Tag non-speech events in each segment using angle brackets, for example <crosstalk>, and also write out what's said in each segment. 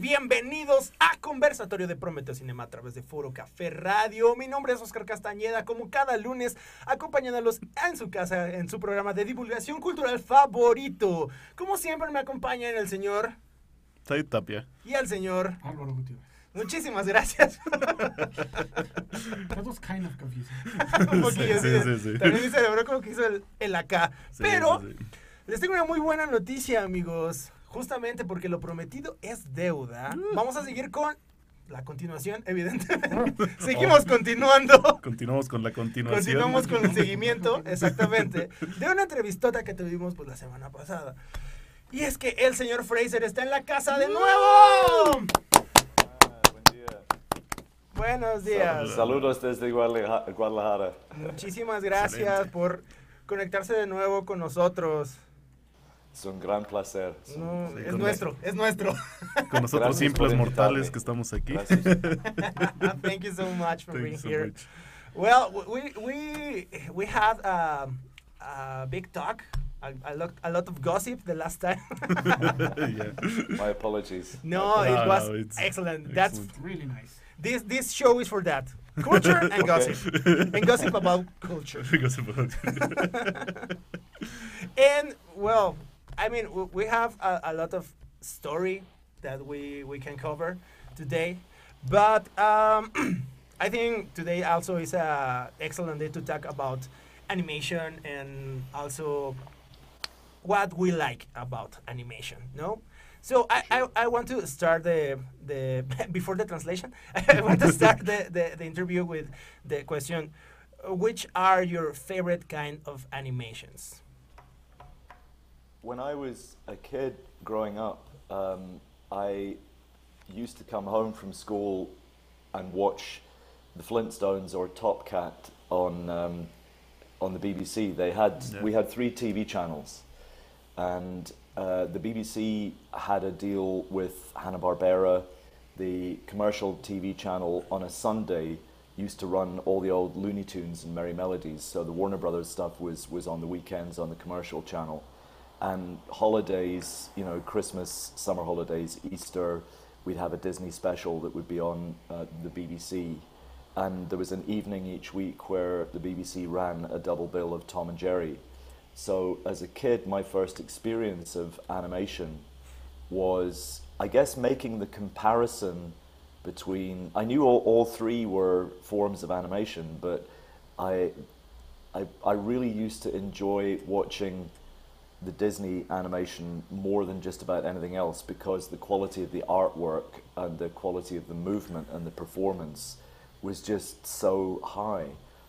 Bienvenidos a Conversatorio de Prometeo Cinema a través de Foro Café Radio. Mi nombre es Oscar Castañeda, como cada lunes, acompañándolos en su casa, en su programa de divulgación cultural favorito. Como siempre, me acompañan el señor Said Tapia. y el señor. Álvaro Gutiérrez. Muchísimas gracias. That was kind of confusing. <laughs> Un poquillo, Sí, sí, sí, sí. También mi cerebro como que hizo el, el acá. Sí, Pero sí, sí. les tengo una muy buena noticia, amigos. Justamente porque lo prometido es deuda. Uh. Vamos a seguir con la continuación, evidentemente. <laughs> Seguimos continuando. Continuamos con la continuación. Continuamos con el seguimiento, <laughs> exactamente, de una entrevistota que tuvimos pues la semana pasada. Y es que el señor Fraser está en la casa de nuevo. Buenos días. Saludos desde Guadalaja- Guadalajara. Muchísimas gracias Excelente. por conectarse de nuevo con nosotros. Es un gran placer. Es un- No, Sí, es con nuestro, es nuestro. <laughs> Con nosotros Gracias simples por mortales que estamos aquí. Ah, thank you so much for Thank being so here. much. Well, we we we had a, a big talk, a, a lot a lot of gossip the last time. <laughs> Yeah. My apologies. no, it was no, it's excellent. That's. Really nice. this this show is for that. Culture and Okay. gossip. <laughs> And gossip about culture. Because of- And well, I mean, we have a, a lot of story that we we can cover today, but um, <clears throat> I think today also is a excellent day to talk about animation and also what we like about animation. No. So I, I, I want to start the the <laughs> before the translation. <laughs> I want to start the, the, the interview with the question: Which are your favorite kind of animations? When I was a kid growing up, um, I used to come home from school and watch the Flintstones or Top Cat on um, on the BBC. They had Yeah. we had three TV channels, and uh, the BBC had a deal with Hanna Barbera. The commercial TV channel on a Sunday used to run all the old Looney Tunes and Merrie Melodies. So the Warner Brothers stuff was was on the weekends on the commercial channel, and holidays, you know, Christmas, summer holidays, Easter, we'd have a Disney special that would be on uh, the BBC. And there was an evening each week where the BBC ran a double bill of Tom and Jerry. So as a kid, my first experience of animation was, I guess, making the comparison between. I knew all, all three were forms of animation, but I, I, I really used to enjoy watching the Disney animation more than just about anything else because the quality of the artwork and the quality of the movement and the performance was just so high.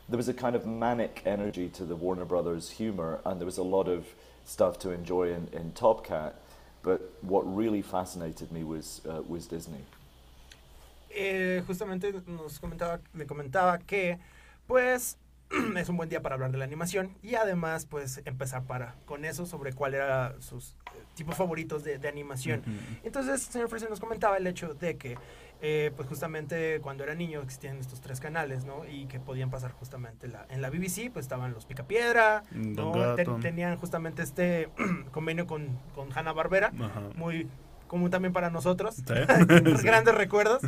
There was a kind of manic energy to the Warner Brothers humor, and there was a lot of stuff to enjoy in, in Top Cat. But what really fascinated me was uh, was Disney. Eh, justamente nos comentaba, me comentaba que pues <clears throat> es un buen día para hablar de la animación y además pues empezar para con eso sobre cuál era sus eh, tipos favoritos de, de animación. Ujú. Entonces, señor Fraser nos comentaba el hecho de que, eh, pues justamente cuando era niño existían estos tres canales, ¿no? Y que podían pasar justamente la, en la BBC, pues estaban los Picapiedra, Mm, ¿no? Ten- tenían justamente este <clears throat> convenio con, con Hanna Barbera, muy común también para nosotros, Sí. <laughs> grandes <laughs> recuerdos.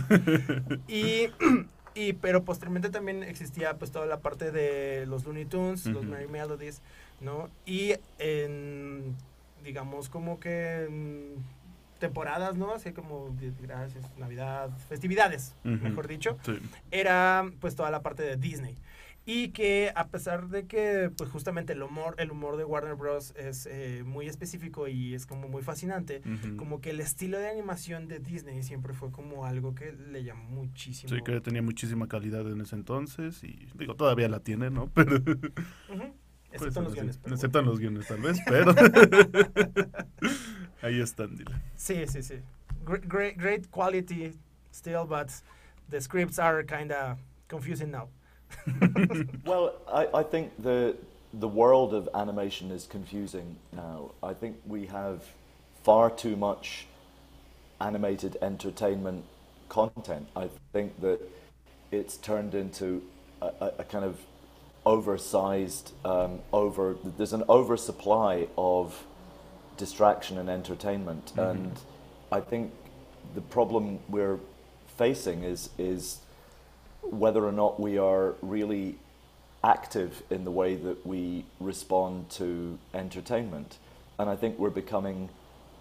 Y, <clears throat> y, pero posteriormente también existía pues toda la parte de los Looney Tunes, los. Merry Melodies, ¿no? Y en, digamos, como que en temporadas, ¿no? Así como, gracias, Navidad, festividades, mejor dicho, Sí. era pues toda la parte de Disney. Y que a pesar de que pues justamente el humor, el humor de Warner Bros. es eh, muy específico y es como muy fascinante, como que el estilo de animación de Disney siempre fue como algo que le llamó muchísimo. Sí, que tenía muchísima calidad en ese entonces y digo, todavía la tiene, ¿no? <laughs> Pero puede Excepto en los guiones. pero Excepto en bueno. los guiones tal vez, <laughs> pero <laughs> ahí están, dile. Sí, sí, sí. Great, great, great quality still, but the scripts are kind of confusing now. <laughs> Well, I, I think the the world of animation is confusing now. I think we have far too much animated entertainment content. I think that it's turned into a, a, kind of oversized, um, over. There's an oversupply of distraction and entertainment, Mhm. and I think the problem we're facing is is whether or not we are really active in the way that we respond to entertainment. And I think we're becoming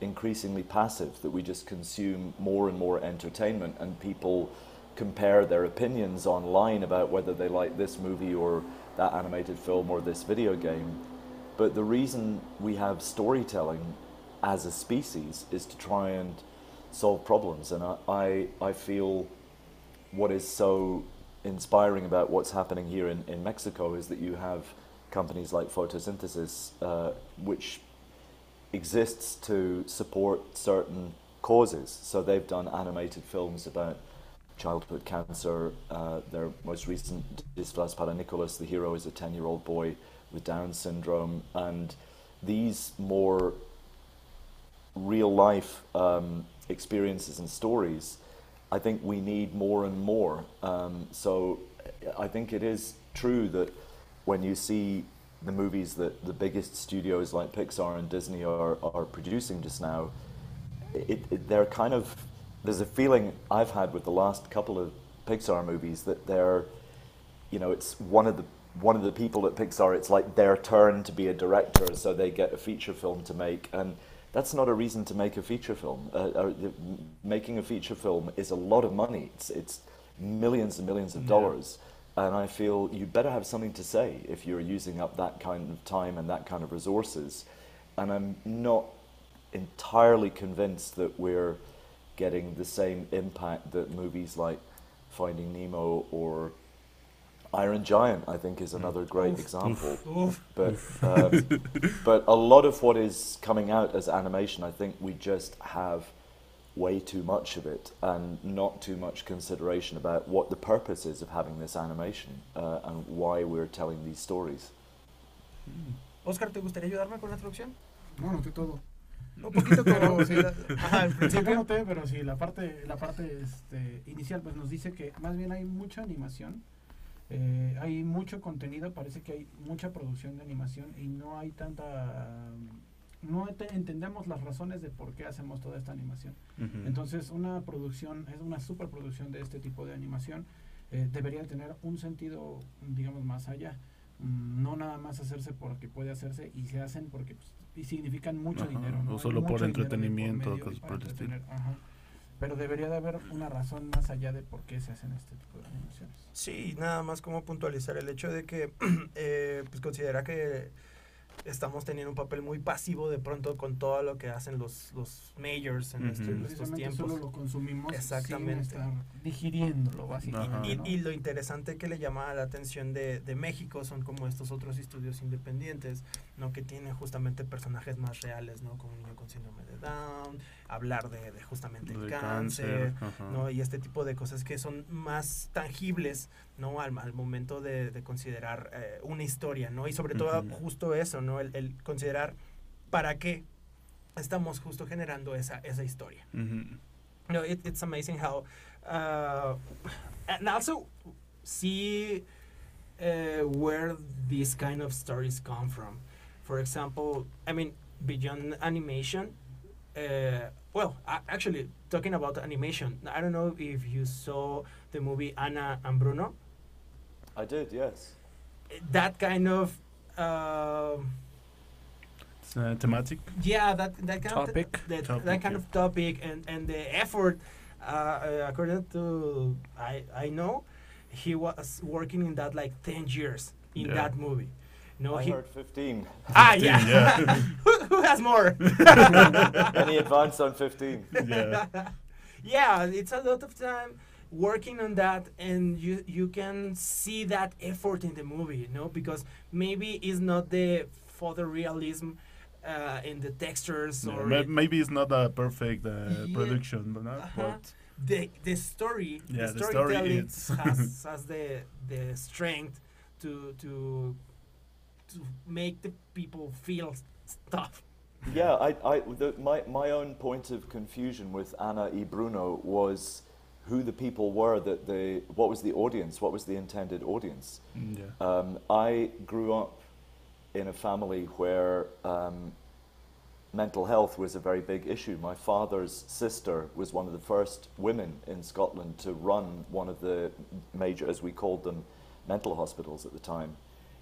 increasingly passive, that we just consume more and more entertainment, and people compare their opinions online about whether they like this movie or that animated film or this video game. But the reason we have storytelling as a species is to try and solve problems. And I, I, I feel what is so inspiring about what's happening here in, in Mexico is that you have companies like Photosynthesis, uh, which exists to support certain causes. So they've done animated films about childhood cancer. Uh, their most recent Disfraz para Nicolas, the hero is a 10 year old boy with Down syndrome. And these more real life um, experiences and stories, I think we need more and more. Um, so I think it is true that when you see the movies that the biggest studios like Pixar and Disney are, are producing just now, it, it, they're kind of there's a feeling I've had with the last couple of Pixar movies that they're, you know, it's one of the one of the people at Pixar. It's like their turn to be a director, so they get a feature film to make, and that's not a reason to make a feature film. Uh, uh, making a feature film is a lot of money. It's it's millions and millions of dollars. And I feel you better have something to say if you're using up that kind of time and that kind of resources. And I'm not entirely convinced that we're getting the same impact that movies like Finding Nemo or Iron Giant, I think, is another great Oof. example. Oof. But um, <laughs> but a lot of what is coming out as animation, I think we just have way too much of it and not too much consideration about what the purpose is of having this animation uh, and why we're telling these stories. Oscar, ¿te gustaría ayudarme con la traducción? No, noté todo. Un poquito como Pero sí. <laughs> Ajá, al Sí, principio. no noté, pero sí, la parte, la parte este, inicial pues nos dice que más bien hay mucha animación, eh, hay mucho contenido, parece que hay mucha producción de animación y no hay tanta... No te- entendemos las razones de por qué hacemos toda esta animación. Entonces, una producción, es una superproducción de este tipo de animación, eh, debería tener un sentido, digamos, más allá. Mm, No nada más hacerse porque puede hacerse y se hacen porque pues, y significan mucho Ajá, dinero. o ¿no? Hay solo por entretenimiento, cosas por el estilo. entretener, ajá. Pero debería de haber una razón más allá de por qué se hacen este tipo de animaciones. Sí, nada más como puntualizar el hecho de que <clears throat> eh, pues considera que estamos teniendo un papel muy pasivo de pronto con todo lo que hacen los, los majors en, estos- en estos Precisamente tiempos. solo lo consumimos Exactamente. sin estar digiriéndolo, básicamente. Y, y lo interesante que le llama la atención de, de México son como estos otros estudios independientes, ¿no? Que tienen justamente personajes más reales, ¿no? Como un niño con síndrome de Down, hablar de, de justamente el cáncer, ajá. ¿no? Y este tipo de cosas que son más tangibles, ¿no? Al, al momento de, de considerar eh, una historia, ¿no? Y sobre todo justo eso, ¿no? El, el considerar para qué estamos justo generando esa, esa historia. No, it, it's amazing how, uh, and also see uh, where these kind of stories come from. For example, I mean, beyond animation, uh, well, actually, talking about animation, I don't know if you saw the movie Anna and Bruno. I did, yes. That kind of, um It's, uh, thematic. yeah, that that kind Topic. of that, Topic, that kind yeah. of topic and and the effort. Uh, uh, according to I I know, he was working in that like ten years in Yeah. that movie. No, I he heard 15. ah 15, yeah. yeah. <laughs> who, who has more? Any advance on 15? Yeah. <laughs> yeah, it's a lot of time working on that, and you you can see that effort in the movie, you know, because maybe it's not the photorealism uh, in the textures Yeah, or ma- it- maybe it's not a perfect uh, Yeah. production, but, not, Uh-huh. but the the story Yeah, the the story storytelling is- has <laughs> has the the strength to to to make the people feel stuff Yeah, I, I, the, my, my own point of confusion with Ana y Bruno was who the people were that they, what was the audience, what was the intended audience. mm, yeah. Um, I grew up in a family where um, mental health was a very big issue. My father's sister was one of the first women in Scotland to run one of the major, as we called them, mental hospitals at the time.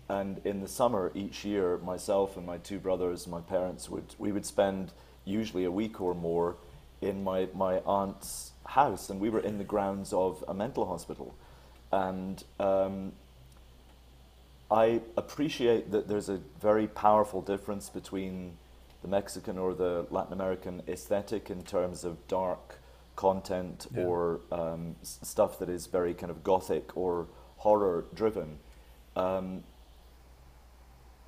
And in the summer each year, myself and my two brothers, my parents would we would spend usually a week or more in my, my aunt's house, and we were in the grounds of a mental hospital. And um, I appreciate that there's a very powerful difference between the Mexican or the Latin American aesthetic in terms of dark content Yeah. or um, s- stuff that is very kind of gothic or horror driven. Um,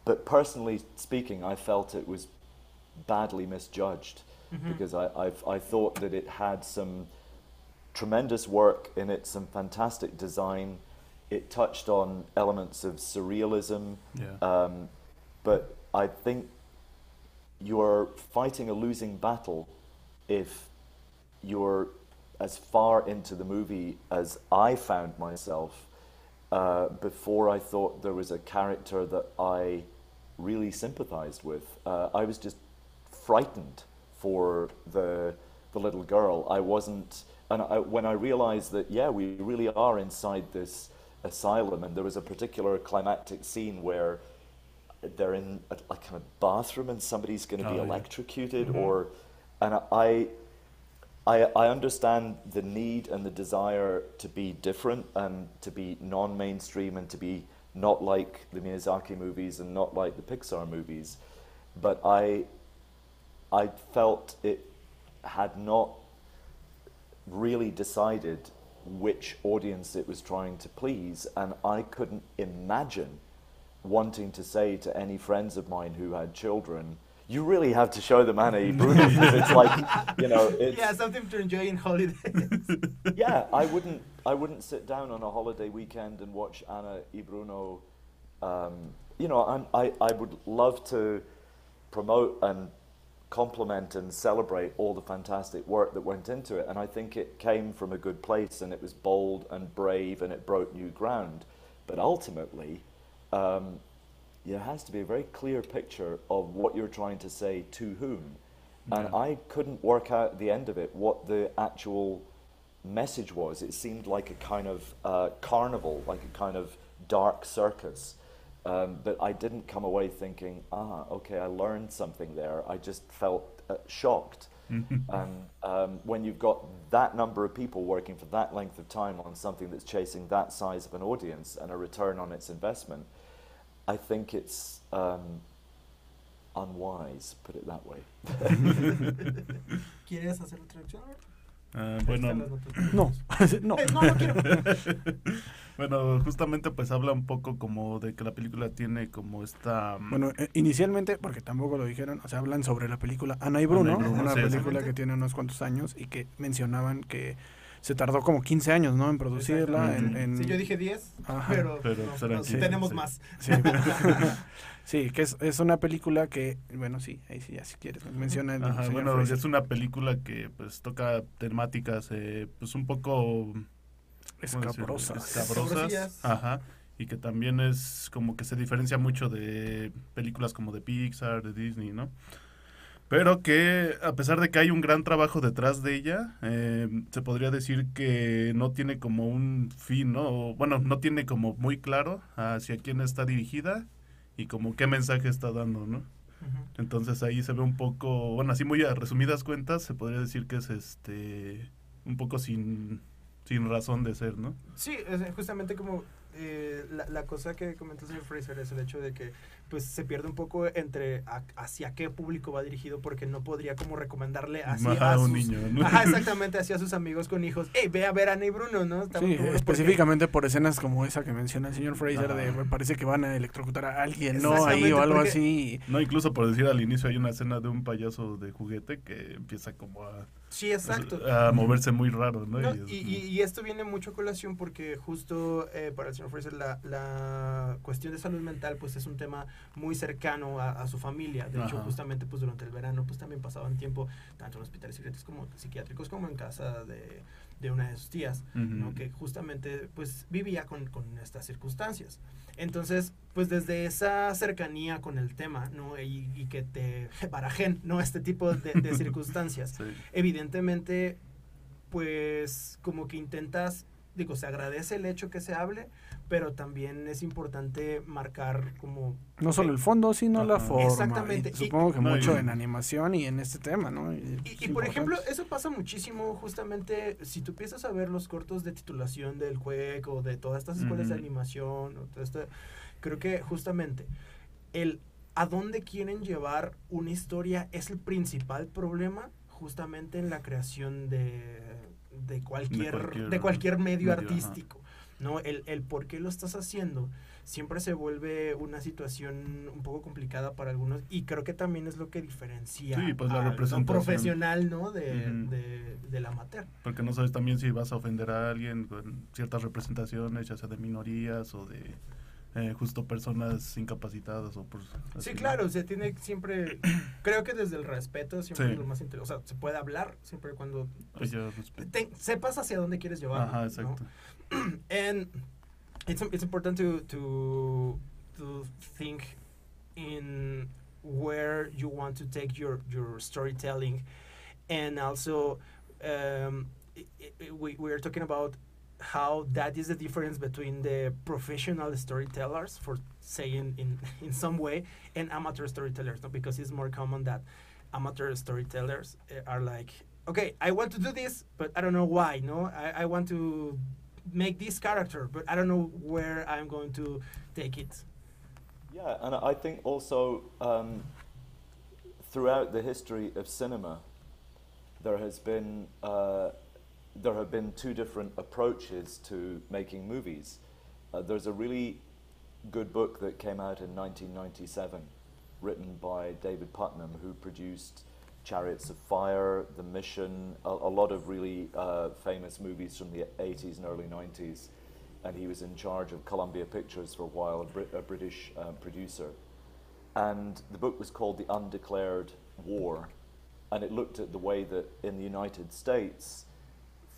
but personally speaking, I felt it was badly misjudged because I, I've, I thought that it had some tremendous work in it, some fantastic design. It touched on elements of surrealism, Yeah. um, but I think you're fighting a losing battle if you're as far into the movie as I found myself uh, before I thought there was a character that I really sympathized with. Uh, I was just frightened for the the little girl. I wasn't, and I, when I realized that yeah, we really are inside this asylum, and there was a particular climactic scene where they're in a, a kind of bathroom and somebody's going to be Oh, yeah. electrocuted, Mhm. or and I. I, I understand the need and the desire to be different and to be non-mainstream and to be not like the Miyazaki movies and not like the Pixar movies, but I I felt it had not really decided which audience it was trying to please, and I couldn't imagine wanting to say to any friends of mine who had children, "You really have to show them Ana y Bruno." it's like, you know, it's yeah, something to enjoy in holidays. <laughs> yeah, I wouldn't. I wouldn't sit down on a holiday weekend and watch Ana y Bruno. Um, you know, I'm, I I would love to promote and compliment and celebrate all the fantastic work that went into it, and I think it came from a good place, and it was bold and brave, and it broke new ground. But ultimately, um, there has to be a very clear picture of what you're trying to say to whom. And I couldn't work out at the end of it what the actual message was. It seemed like a kind of uh, carnival, like a kind of dark circus. Um, but I didn't come away thinking, ah, okay, I learned something there. I just felt uh, shocked. <laughs> and um, when you've got that number of people working for that length of time on something that's chasing that size of an audience and a return on its investment, I think it's um, unwise, put it that way. <laughs> <laughs> ¿Quieres hacer la traducción? Ah, bueno. <laughs> No, <laughs> no. Eh, no, no quiero. <laughs> bueno, justamente pues habla un poco como de que la película tiene como esta... mm, Bueno, eh, inicialmente, porque tampoco lo dijeron, o sea, hablan sobre la película Ana y Bruno, Ana y Bruno, una sí, película que tiene unos cuantos años y que mencionaban que se tardó como 15 años, ¿no? En producirla. En, Sí, yo dije 10, Ajá. pero, Pero no, serán no, 15, tenemos sí. más. Sí, <laughs> Sí, que es, es una película que, bueno, sí, ahí sí, ya si quieres, menciona el Ajá, bueno, Fraser. es una película que pues toca temáticas eh, pues un poco escabrosas. escabrosas, ajá, y que también es como que se diferencia mucho de películas como de Pixar, de Disney, ¿no? Pero que a pesar de que hay un gran trabajo detrás de ella, eh, se podría decir que no tiene como un fin, ¿no? O, bueno, no tiene como muy claro hacia quién está dirigida y como qué mensaje está dando, ¿no? Entonces ahí se ve un poco, bueno, así muy a resumidas cuentas, se podría decir que es este un poco sin, sin razón de ser, ¿no? Sí, es justamente como eh, la, la cosa que comentó el señor Fraser es el hecho de que pues se pierde un poco entre a- hacia qué público va dirigido porque no podría como recomendarle así Ajá, a un sus, niño, ¿no? Ajá, <laughs> exactamente, hacia sus amigos con hijos. Hey, ve a ver a Ana y Bruno, ¿no? Sí, como, porque- específicamente por escenas como esa que menciona el señor Fraser, de Ajá. me parece que van a electrocutar a alguien, ¿no? Ahí o algo porque- así. No, incluso por decir al inicio hay una escena de un payaso de juguete que empieza como a, Sí, exacto. a moverse muy raro, ¿no? Y, y- y esto viene mucho a colación porque justo eh, para el señor señor Fraser, la, la cuestión de salud mental pues es un tema muy cercano a, a su familia. De hecho, Ajá. justamente pues durante el verano pues también pasaban tiempo tanto en hospitales psiquiátricos como, psiquiátricos como en casa de, de una de sus tías, ¿no? Ujú. que justamente pues vivía con, con estas circunstancias. Entonces, pues desde esa cercanía con el tema, ¿no? Y, y que te <laughs> barajen, ¿no? Este tipo de, de <laughs> circunstancias Sí. evidentemente, pues como que intentas, digo, se agradece el hecho que se hable, pero también es importante marcar como... No solo el fondo, sino la forma. Exactamente. Y Y- supongo que mucho en animación y en este tema, ¿no? Y, por ejemplo, eso pasa muchísimo justamente si tú empiezas a ver los cortos de titulación del CUEC o de todas estas escuelas de animación, o todo esto, creo que justamente el a dónde quieren llevar una historia es el principal problema justamente en la creación de, de cualquier, de cualquier cualquier, medio, medio, ajá. ¿No? El, el por qué lo estás haciendo siempre se vuelve una situación un poco complicada para algunos y creo que también es lo que diferencia Sí, pues la al- profesional ¿no? de, Ujú. de- del amateur. Porque no sabes también si vas a ofender a alguien con ciertas representaciones, ya sea de minorías o de eh, justo personas incapacitadas o por así, Sí, claro, se tiene siempre, <clears throat> creo que desde el respeto siempre Sí. es lo más interesante, o sea, se puede hablar siempre cuando pues, te- sepas hacia dónde quieres llevarlo. Ajá, ¿no? <clears throat> and it's it's important to to to think in where you want to take your your storytelling and also um, i- i- we, we are talking about how that is the difference between the professional storytellers for saying in <laughs> in some way and amateur storytellers no? because it's more common that amateur storytellers uh, are like okay i want to do this but i don't know why no i, I want to make this character but i don't know where i'm going to take it Yeah, and I think also um, throughout the history of cinema, there has been uh, there have been two different approaches to making movies. Uh, there's a really good book that came out in 1997, written by David Puttnam, who produced Chariots of Fire, The Mission, a, a lot of really uh, famous movies from the 80s and early 90s and he was in charge of Columbia Pictures for a while, a, Brit- a British um, producer. And the book was called The Undeclared War, and it looked at the way that in the United States,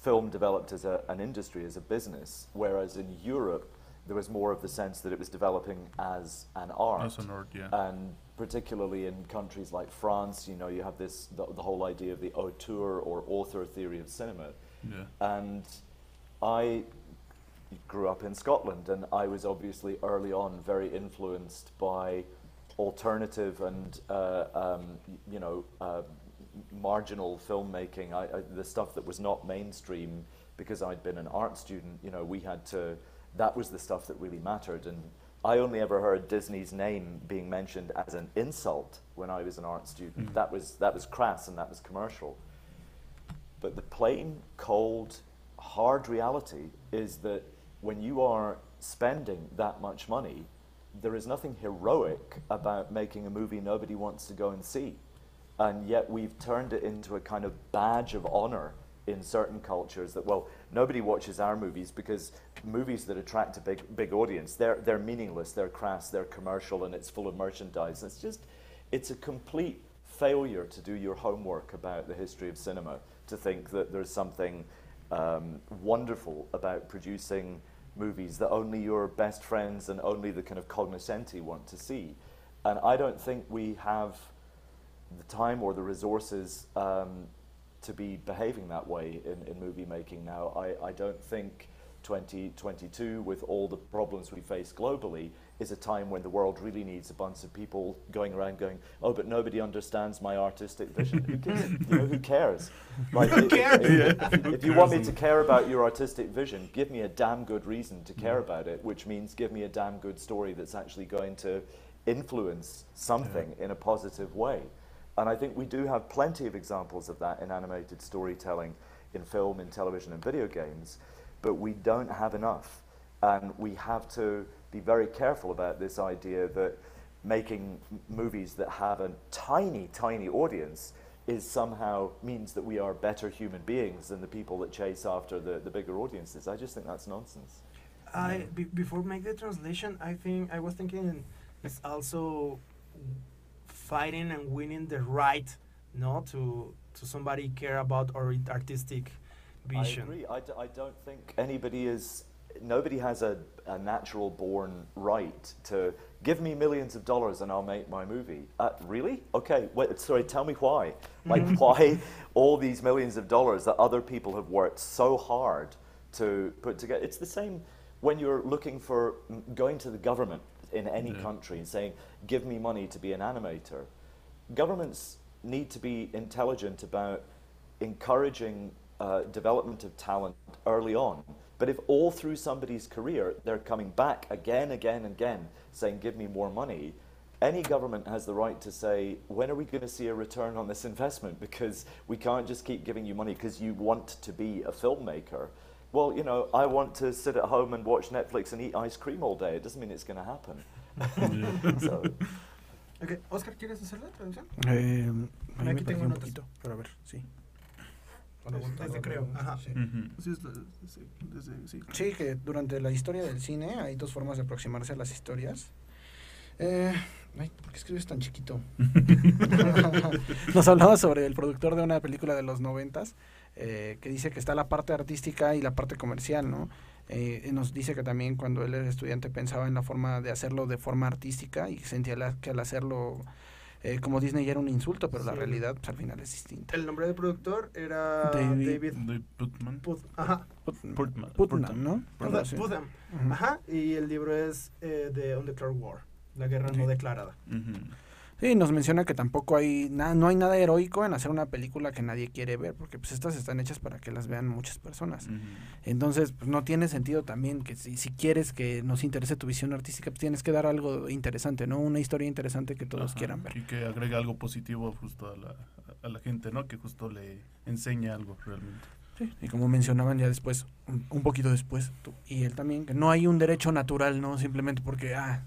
film developed as a, an industry, as a business, whereas in Europe, there was more of the sense that it was developing as an art. As an art, yeah. And particularly in countries like France, you know, you have this the, the whole idea of the auteur or author theory of cinema. yeah. And I grew up in Scotland, and I was obviously early on very influenced by alternative and uh, um, you know uh, marginal filmmaking. I, I, the stuff that was not mainstream, because I'd been an art student. You know, we had to. That was the stuff that really mattered, and I only ever heard Disney's name being mentioned as an insult when I was an art student. Mm. That was that was crass and that was commercial. But the plain, cold, hard reality is that when you are spending that much money, there is nothing heroic about making a movie nobody wants to go and see. And yet we've turned it into a kind of badge of honor in certain cultures that, well, nobody watches our movies because movies that attract a big, big audience, they're, they're meaningless, they're crass, they're commercial, and it's full of merchandise. It's just, it's a complete failure to do your homework about the history of cinema, to think that there's something um, wonderful about producing movies that only your best friends and only the kind of cognoscenti want to see. And I don't think we have the time or the resources um, to be behaving that way in, in movie making now. I, I don't think 2022, with all the problems we face globally, is a time when the world really needs a bunch of people going around going, oh, but nobody understands my artistic vision. who, gives, you know, who cares? <laughs> Like, Who cares? If, Yeah, if- if you want me to care about your artistic vision, give me a damn good reason to care mm. about it, which means give me a damn good story that's actually going to influence something in a positive way. And I think we do have plenty of examples of that in animated storytelling, in film, in television, and video games, but we don't have enough. And we have to be very careful about this idea that making movies that have a tiny, tiny audience is somehow means that we are better human beings than the people that chase after the, the bigger audiences. I just think that's nonsense. I before make the translation, I think I was thinking it's also fighting and winning the right, no, to to somebody care about our artistic vision. I agree. I, d- I don't think anybody is. Nobody has a, a natural born right to give me millions of dollars and I'll make my movie. Uh, really? Okay. Wait, sorry. Tell me why. <laughs> Like why all these millions of dollars that other people have worked so hard to put together? It's the same when you're looking for going to the government in any Yeah. country and saying, "Give me money to be an animator." Governments need to be intelligent about encouraging uh, development of talent early on. But if all through somebody's career they're coming back again, again, and again, saying, "Give me more money," any government has the right to say, "When are we going to see a return on this investment?" <laughs> Because we can't just keep giving you money because you want to be a filmmaker. Well, you know, I want to sit at home and watch Netflix and eat ice cream all day. It doesn't mean it's going to happen. <laughs> so, Ok, Oscar, ¿quieres hacer la traducción? Eh, ahí Aquí tengo un notas. poquito, pero a ver, sí. Desde creo, ajá. Sí. Ujú. Sí, es la- sí, desde- sí. Sí, que durante la historia del cine hay dos formas de aproximarse a las historias. Eh, ay, ¿por qué escribes tan chiquito? <laughs> <laughs> Nos hablaba sobre el productor de una película de los noventas, eh, que dice que está la parte artística y la parte comercial, ¿no? Eh, nos dice que también cuando él era estudiante pensaba en la forma de hacerlo de forma artística y sentía la- que al hacerlo eh, como Disney era un insulto, pero la realidad pues, al final es distinta. El nombre del productor era David- Putman. Put- ajá. Putnam, ¿no? Ujú. Ajá, y el libro es eh, de Undeclared War, la guerra no declarada. Sí, nos menciona que tampoco hay nada, no hay nada heroico en hacer una película que nadie quiere ver, porque pues estas están hechas para que las vean muchas personas. Entonces, pues no tiene sentido también que si, si quieres que nos interese tu visión artística, pues tienes que dar algo interesante, ¿no? Una historia interesante que todos Ajá, quieran ver. Y que agrega algo positivo justo a la, a la gente, ¿no? Que justo le enseña algo realmente. Sí, y como mencionaban ya después, un, un poquito después, tú y él también, que no hay un derecho natural, ¿no? Simplemente porque, ah,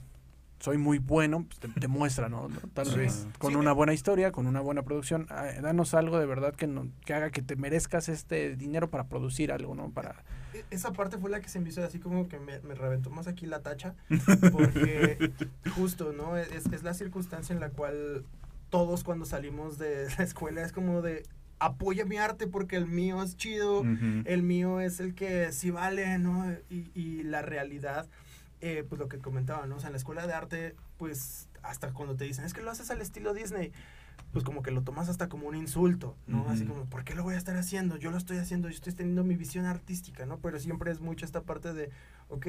soy muy bueno, pues te, te muestra, ¿no? Tal Sí. vez con Sí. una buena historia, con una buena producción, ah, danos algo de verdad que, no, que haga que te merezcas este dinero para producir algo, ¿no? Para... E- Esa parte fue la que se me hizo así como que me, me reventó más aquí la tacha, <laughs> porque justo, ¿no? Es, es la circunstancia en la cual todos cuando salimos de <laughs> la escuela es como de apoya mi arte porque el mío es chido, el mío es el que sí vale, ¿no? Y, y la realidad, eh, pues lo que comentaba, ¿no? O sea, en la escuela de arte, pues hasta cuando te dicen, es que lo haces al estilo Disney, pues como que lo tomas hasta como un insulto, ¿no? Así Ujú. como, ¿por qué lo voy a estar haciendo? Yo lo estoy haciendo, yo estoy teniendo mi visión artística, ¿no? Pero siempre es mucho esta parte de, ok,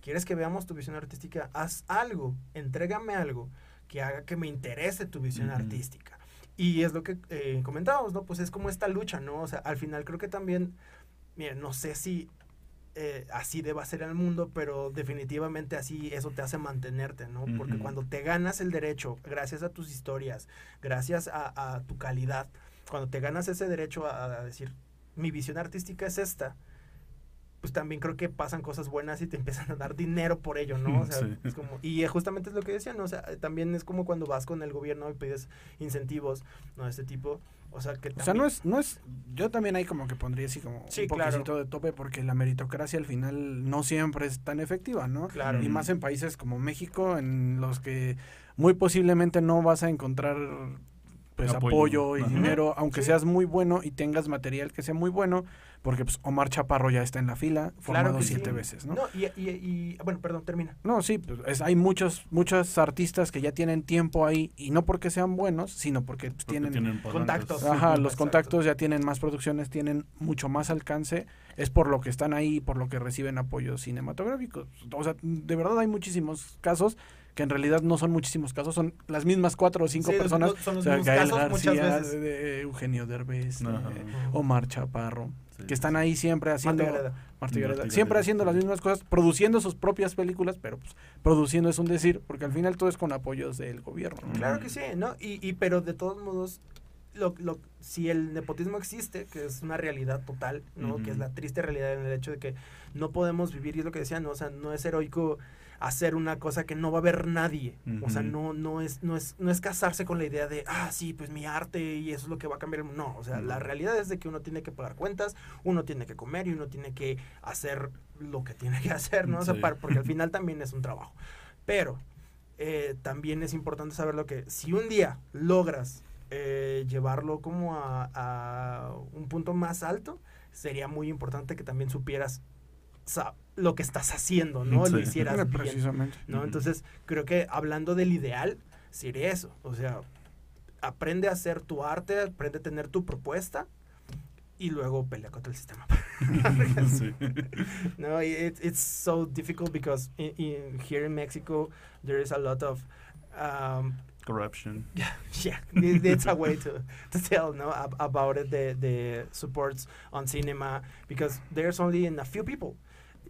¿quieres que veamos tu visión artística? Haz algo, entrégame algo que haga que me interese tu visión artística. Y es lo que eh, comentábamos, ¿no? Pues es como esta lucha, ¿no? O sea, al final creo que también, mira, no sé si eh, así deba ser el mundo, pero definitivamente así eso te hace mantenerte, ¿no? Porque cuando te ganas el derecho, gracias a tus historias, gracias a, a tu calidad, cuando te ganas ese derecho a, a decir, mi visión artística es esta, pues también creo que pasan cosas buenas y te <laughs> empiezan a dar dinero por ello, ¿no? O <laughs> sea, Sí. es como, y justamente es lo que decían, ¿no? O sea, también es como cuando vas con el gobierno y pides incentivos, ¿no? De este tipo. O sea, que O sea, también- no es, no es, yo también ahí como que pondría así como Sí, un claro. poquito de tope porque la meritocracia al final no siempre es tan efectiva, ¿no? Claro. Y más en países como México, en los que muy posiblemente no vas a encontrar pues Apoyo. apoyo, y Ajá. dinero, aunque Sí. seas muy bueno y tengas material que sea muy bueno, porque pues Omar Chaparro ya está en la fila, formado siete sí. veces, ¿no? No, y, y, y- bueno, perdón, termina. No, sí, pues, es- hay muchos, muchos artistas que ya tienen tiempo ahí y no porque sean buenos, sino porque, pues, Porque tienen, contactos. Ajá, los Exacto. contactos ya tienen más producciones, tienen mucho más alcance, es por lo que están ahí, por lo que reciben apoyos cinematográficos. O sea, de verdad hay muchísimos casos que en realidad no son muchísimos casos, son las mismas cuatro o cinco Sí, personas. o sea, mismos Gael casos muchas García, veces. de- Eugenio Derbez, de Ajá. Omar Chaparro, Sí, que están ahí siempre haciendo... Marta. Marta siempre haciendo las mismas cosas, produciendo sus propias películas, pero pues produciendo es un decir, porque al final todo es con apoyos del gobierno. ¿no? Claro que sí, ¿no? Y, y pero de todos modos, lo, lo, si el nepotismo existe, que es una realidad total, ¿no? Que es la triste realidad en el hecho de que no podemos vivir, y es lo que decían, ¿no? O sea, no es heroico hacer una cosa que no va a ver nadie. O sea, no, no, es, no, es, no es casarse con la idea de, ah, sí, pues mi arte y eso es lo que va a cambiar el mundo. No, o sea, la realidad es de que uno tiene que pagar cuentas, uno tiene que comer y uno tiene que hacer lo que tiene que <laughs> hacer, ¿no? O sea, Sí. para- porque al <laughs> final también es un trabajo. Pero eh, también es importante saber lo que, si un día logras eh, llevarlo como a, a un punto más alto, sería muy importante que también supieras lo que estás haciendo, ¿no? Lo Sí. hicieras <laughs> bien, Precisamente. ¿no? Entonces, creo que hablando del ideal, sería eso. O sea, aprende a hacer tu arte, aprende a tener tu propuesta y luego pelea contra el sistema. <laughs> Sí. <laughs> no, it, it's so difficult because in, in, here in Mexico, there is a lot of um, Corruption. yeah, it- it's a way to, to tell no ab- about it, the the supports on cinema because there's only in a few people,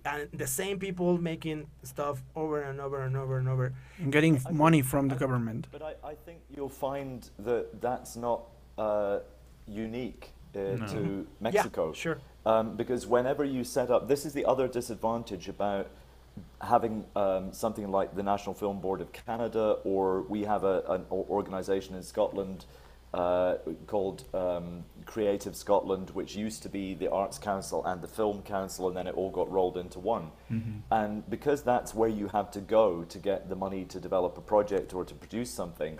and the same people making stuff over and over and over and over. And getting I money think- from the I- government. But I, I think you'll find that that's not uh, unique uh, No. to Mexico. Yeah, sure. Um, because whenever you set up, this is the other disadvantage about having um, something like the National Film Board of Canada, or we have a, an organisation in Scotland uh, called um, Creative Scotland, which used to be the Arts Council and the Film Council, and then it all got rolled into one. Mhm. And because that's where you have to go to get the money to develop a project or to produce something,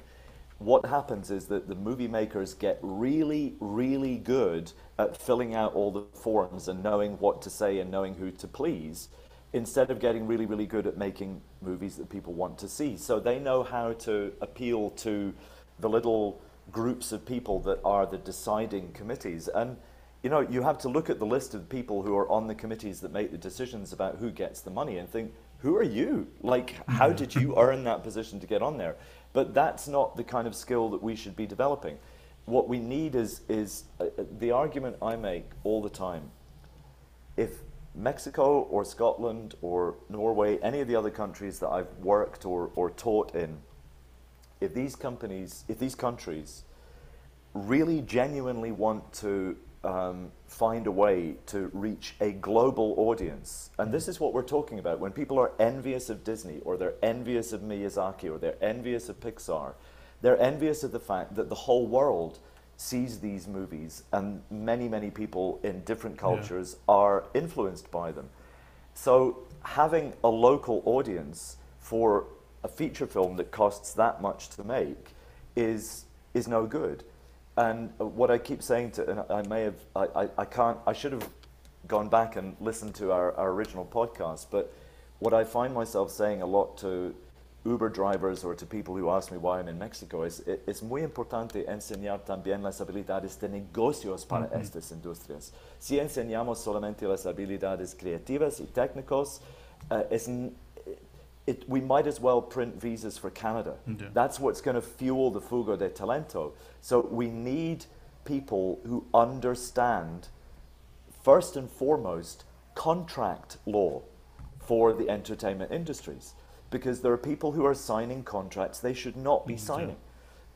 what happens is that the movie makers get really, really good at filling out all the forms and knowing what to say and knowing who to please, instead of getting really, really good at making movies that people want to see. So they know how to appeal to the little groups of people that are the deciding committees. And you know, you have to look at the list of people who are on the committees that make the decisions about who gets the money and think, who are you? Like, how did you earn that position to get on there? But that's not the kind of skill that we should be developing. What we need is, is uh, uh, the argument I make all the time. If Mexico or Scotland or Norway, any of the other countries that I've worked or, or taught in, if these companies, if these countries really genuinely want to um, find a way to reach a global audience, and this is what we're talking about. When people are envious of Disney, or they're envious of Miyazaki, or they're envious of Pixar, they're envious of the fact that the whole world sees these movies, and many, many people in different cultures are influenced by them. So having a local audience for a feature film that costs that much to make is is no good. And what I keep saying to, and I may have, I, I, I can't, I should have gone back and listened to our, our original podcast, but what I find myself saying a lot to Uber drivers or to people who ask me why I'm in Mexico is it, es muy importante enseñar también las habilidades de negocios para Ujú. estas industrias. Si enseñamos solamente las habilidades creativas y técnicos, uh, es, it, we might as well print visas for Canada. Yeah. That's what's going to fuel the fugo de talento. So we need people who understand, first and foremost, contract law for the entertainment industries. Because there are people who are signing contracts they should not be Mm, yeah. signing.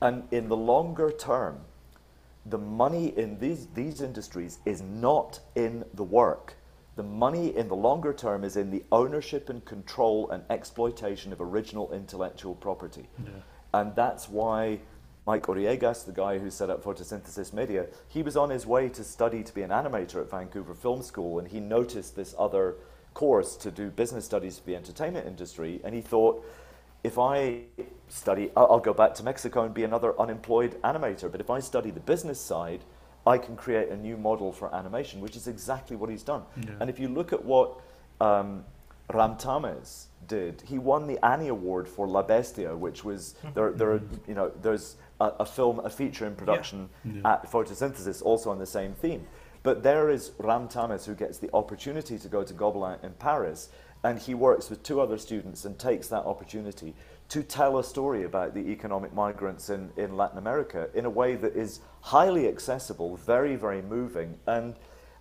And in the longer term, the money in these, these industries is not in the work. The money in the longer term is in the ownership and control and exploitation of original intellectual property. Yeah. And that's why Mike Oriegas, the guy who set up Photosynthesis Media, he was on his way to study to be an animator at Vancouver Film School, and he noticed this other course to do business studies for the entertainment industry, and he thought, if I study, I'll, I'll go back to Mexico and be another unemployed animator, but if I study the business side, I can create a new model for animation, which is exactly what he's done. Yeah. And if you look at what um, Ram Tamez did, he won the Annie Award for La Bestia, which was there. There, are, you know, there's a, a film, a feature in production Yeah. at Photosynthesis, also on the same theme. But there is Ram Tamez who gets the opportunity to go to Gobelin in Paris, and he works with two other students and takes that opportunity to tell a story about the economic migrants in, in Latin America in a way that is highly accessible, very, very moving. And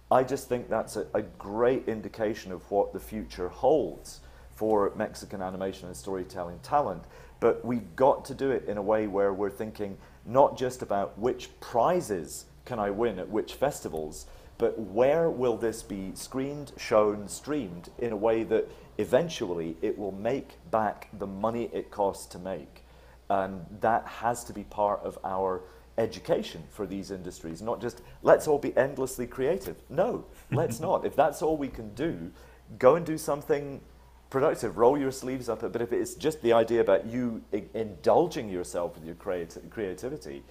I just think that's a, a great indication of what the future holds for Mexican animation and storytelling talent. But we've got to do it in a way where we're thinking not just about which prizes can I win at which festivals, but where will this be screened, shown, streamed in a way that eventually it will make back the money it costs to make. And that has to be part of our education for these industries, not just let's all be endlessly creative. No, <laughs> let's not. If that's all we can do, go and do something productive, roll your sleeves up. But if it's just the idea about you i- indulging yourself with your creati- creativity,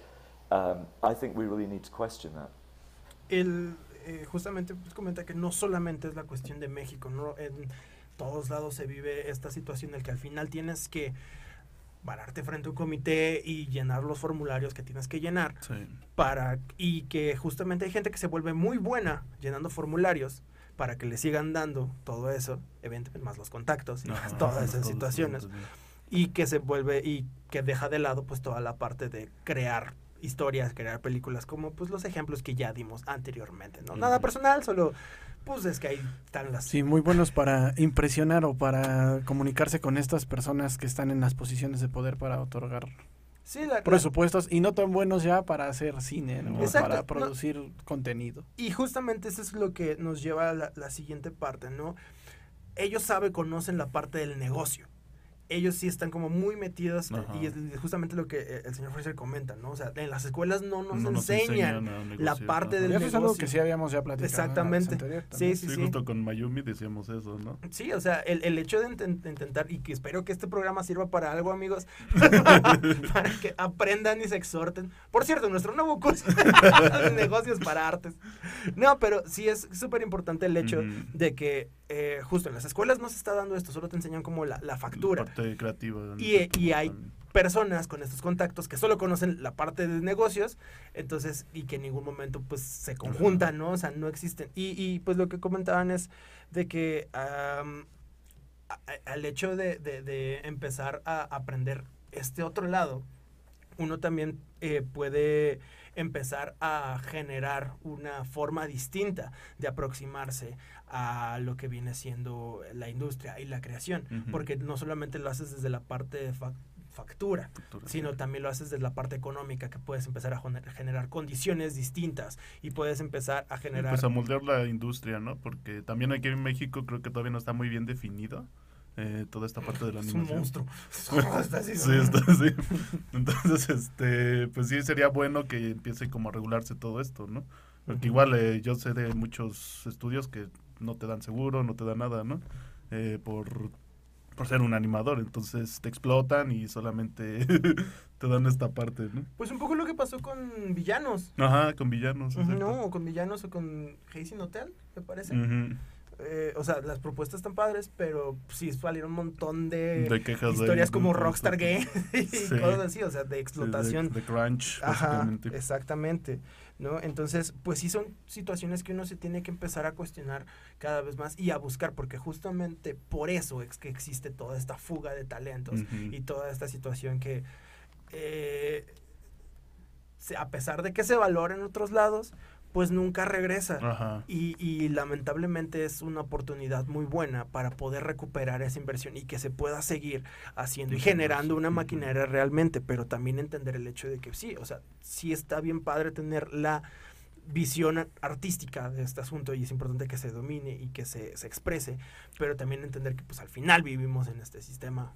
um, I think we really need to question that. el, eh, justamente pues, comenta que no solamente es la cuestión de México, ¿no? En todos lados se vive esta situación en la que al final tienes que pararte frente a un comité y llenar los formularios que tienes que llenar Sí. para y que justamente hay gente que se vuelve muy buena llenando formularios para que le sigan dando todo eso, evidentemente más los contactos y más todas esas situaciones y que se vuelve y que deja de lado pues toda la parte de crear historias, crear películas como pues los ejemplos que ya dimos anteriormente, ¿no? Nada personal, solo pues es que ahí están las Sí, muy buenos para impresionar o para comunicarse con estas personas que están en las posiciones de poder para otorgar Sí, la- la- presupuestos y no tan buenos ya para hacer cine, ¿no? Exacto, para no. producir contenido. y justamente eso es lo que nos lleva a la, la siguiente parte, ¿no? Ellos saben, conocen la parte del negocio. Ellos sí están como muy metidos Ajá. y es justamente lo que eh, el señor Fraser comenta, ¿no? O sea, en las escuelas no nos No nos enseñan. la parte del Eso es algo negocio. que sí habíamos ya platicado. en la Exactamente. anterior Sí, sí, Sí, sí. justo con Mayumi decíamos eso, ¿no? Sí, o sea, el, el hecho de inten- de intentar, y que espero que este programa sirva para algo, amigos, <laughs> para que aprendan y se exhorten. Por cierto, nuestro nuevo curso <laughs> de negocios para artes. No, pero sí es súper importante el hecho de que eh, justo en las escuelas no se está dando esto, solo te enseñan como la, la factura. La parte creativa. Y, y hay también. personas con estos contactos que solo conocen la parte de negocios, entonces, y que en ningún momento pues se conjuntan, ¿no? O sea, no existen. Y, y pues lo que comentaban es de que a- al hecho de, de- de empezar a aprender este otro lado, uno también eh, puede empezar a generar una forma distinta de aproximarse a lo que viene siendo la industria y la creación, porque no solamente lo haces desde la parte de fac- factura, Factura, sino también lo haces desde la parte económica, que puedes empezar a gener- generar condiciones distintas y puedes empezar a Sí, generar... Pues a moldear la industria, ¿no? Porque también aquí en México creo que todavía no está muy bien definido eh, toda esta parte de la <laughs> es un animación. monstruo. Sí, <laughs> <laughs> está así. Entonces, este, pues sí sería bueno que empiece como a regularse todo esto, ¿no? Porque igual eh, yo sé de muchos estudios que no te dan seguro, no te dan nada, ¿no? Eh, por, por ser un animador, entonces te explotan y solamente <laughs> te dan esta parte, ¿no? Pues un poco lo que pasó con Villanos. Ajá, con villanos. Ujú, exacto. No, o con Villanos o con Hazing Hotel, me parece. Eh, o sea, las propuestas están padres, pero sí salieron un montón de, De quejas de- historias de- como de- Rockstar Game <laughs> y Sí. cosas así, o sea, de explotación. de, crunch, Ajá, exactamente, ¿no? Entonces, pues sí son situaciones que uno se tiene que empezar a cuestionar cada vez más y a buscar, porque justamente por eso es que existe toda esta fuga de talentos y toda esta situación que, eh, a pesar de que se valora en otros lados, pues nunca regresa. Ajá. Y, y lamentablemente es una oportunidad muy buena para poder recuperar esa inversión y que se pueda seguir haciendo y generando una maquinaria realmente, pero también entender el hecho de que sí, o sea, sí está bien padre tener la visión artística de este asunto y es importante que se domine y que se, se exprese, pero también entender que pues al final vivimos en este sistema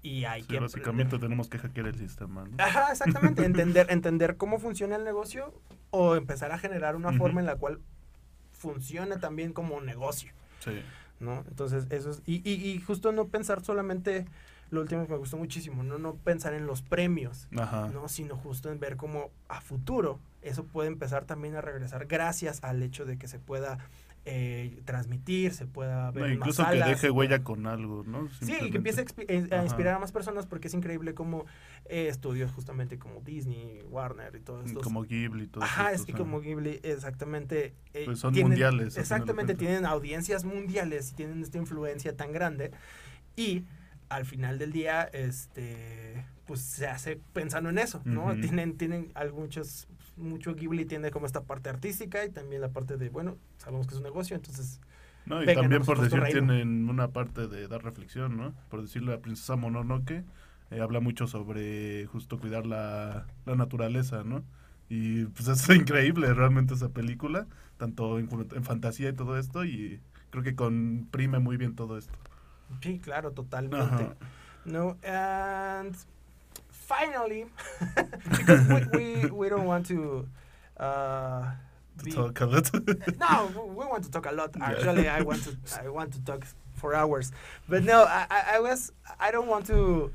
y hay Sí, que básicamente aprender. tenemos que hackear el sistema, ¿no? Ajá, exactamente, <laughs> entender, entender cómo funciona el negocio o empezar a generar una forma en la cual funcione también como negocio, Sí. ¿no? Entonces, eso es, y, y, y justo no pensar solamente, lo último que me gustó muchísimo, no, no pensar en los premios, Ajá. ¿no? Sino justo en ver cómo a futuro eso puede empezar también a regresar gracias al hecho de que se pueda eh, transmitir, se pueda ver No, en más incluso que deje huella con algo, ¿no? Sí, y que empiece a, eh, a inspirar a más personas porque es increíble como eh, estudios justamente como Disney, Warner y todos estos. Como Ghibli y todo Ajá, esto, es que como Ghibli, exactamente. eh, Pues son tienen- mundiales, Exactamente, tienen audiencias mundiales y tienen esta influencia tan grande. Y al final del día, este pues se hace pensando en eso, ¿no? Ujú. Tienen, tienen muchos, mucho Ghibli tiene como esta parte artística y también la parte de, bueno, sabemos que es un negocio, entonces No, y Vengan también por decir reino. tienen una parte de dar reflexión, ¿no? Por decirle la princesa Mononoke, eh, habla mucho sobre justo cuidar la, la naturaleza, ¿no? Y pues es <laughs> increíble realmente esa película, tanto en, en fantasía y todo esto, y creo que comprime muy bien todo esto. Sí, claro, totalmente. Ajá. No, and finally, <laughs> because we, we, we don't want to. Uh, To be- talk a lot. <laughs> no, we want to talk a lot. Yeah. Actually, I want to I want to talk for hours, but no, I, I, was I don't want to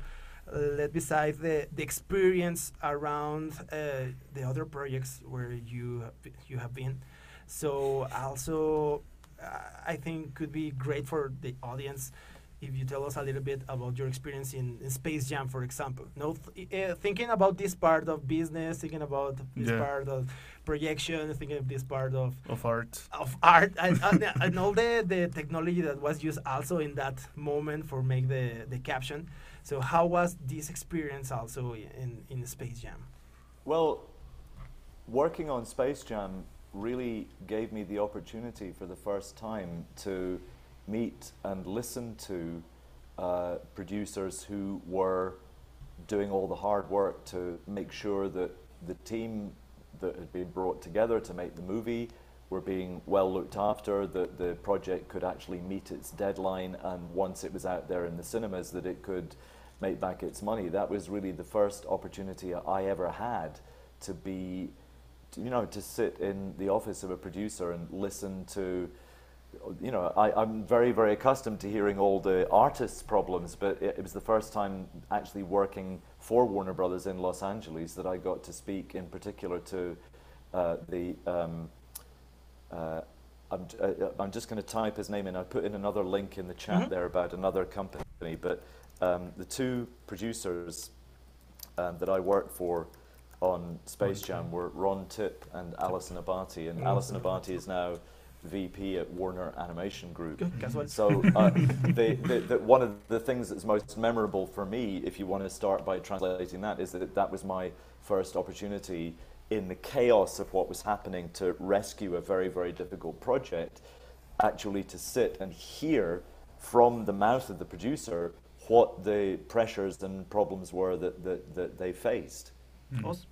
uh, let beside the the experience around uh, the other projects where you have you have been. So also, uh, I think could be great for the audience if you tell us a little bit about your experience in, in Space Jam, for example. No, th- uh, thinking about this part of business, thinking about this Yeah. part of projection, thinking of this part of of art. of art and, and, and all the, the technology that was used also in that moment for make the, the caption. So how was this experience also in, in Space Jam? Well, working on Space Jam really gave me the opportunity for the first time to meet and listen to uh, producers who were doing all the hard work to make sure that the team that had been brought together to make the movie were being well looked after, that the project could actually meet its deadline, and once it was out there in the cinemas, that it could make back its money. That was really the first opportunity I ever had to be, you know, to sit in the office of a producer and listen to, you know, I, I'm very, very accustomed to hearing all the artists' problems, but it, it was the first time actually working for Warner Brothers in Los Angeles that I got to speak in particular to uh, the. Um, uh, I'm, uh, I'm just going to type his name in. I put in another link in the chat Mhm. there about another company, but um, the two producers um, that I worked for on Space Jam were Ron Tippe and Allison Abbate, and Mm. Allison Abbate is now VP at Warner Animation Group. Casual. So <laughs> uh, they, they, the, one of the things that's most memorable for me, if you want to start by translating that, is that that was my first opportunity in the chaos of what was happening to rescue a very, very difficult project, actually to sit and hear from the mouth of the producer what the pressures and problems were that, that, that they faced. Os-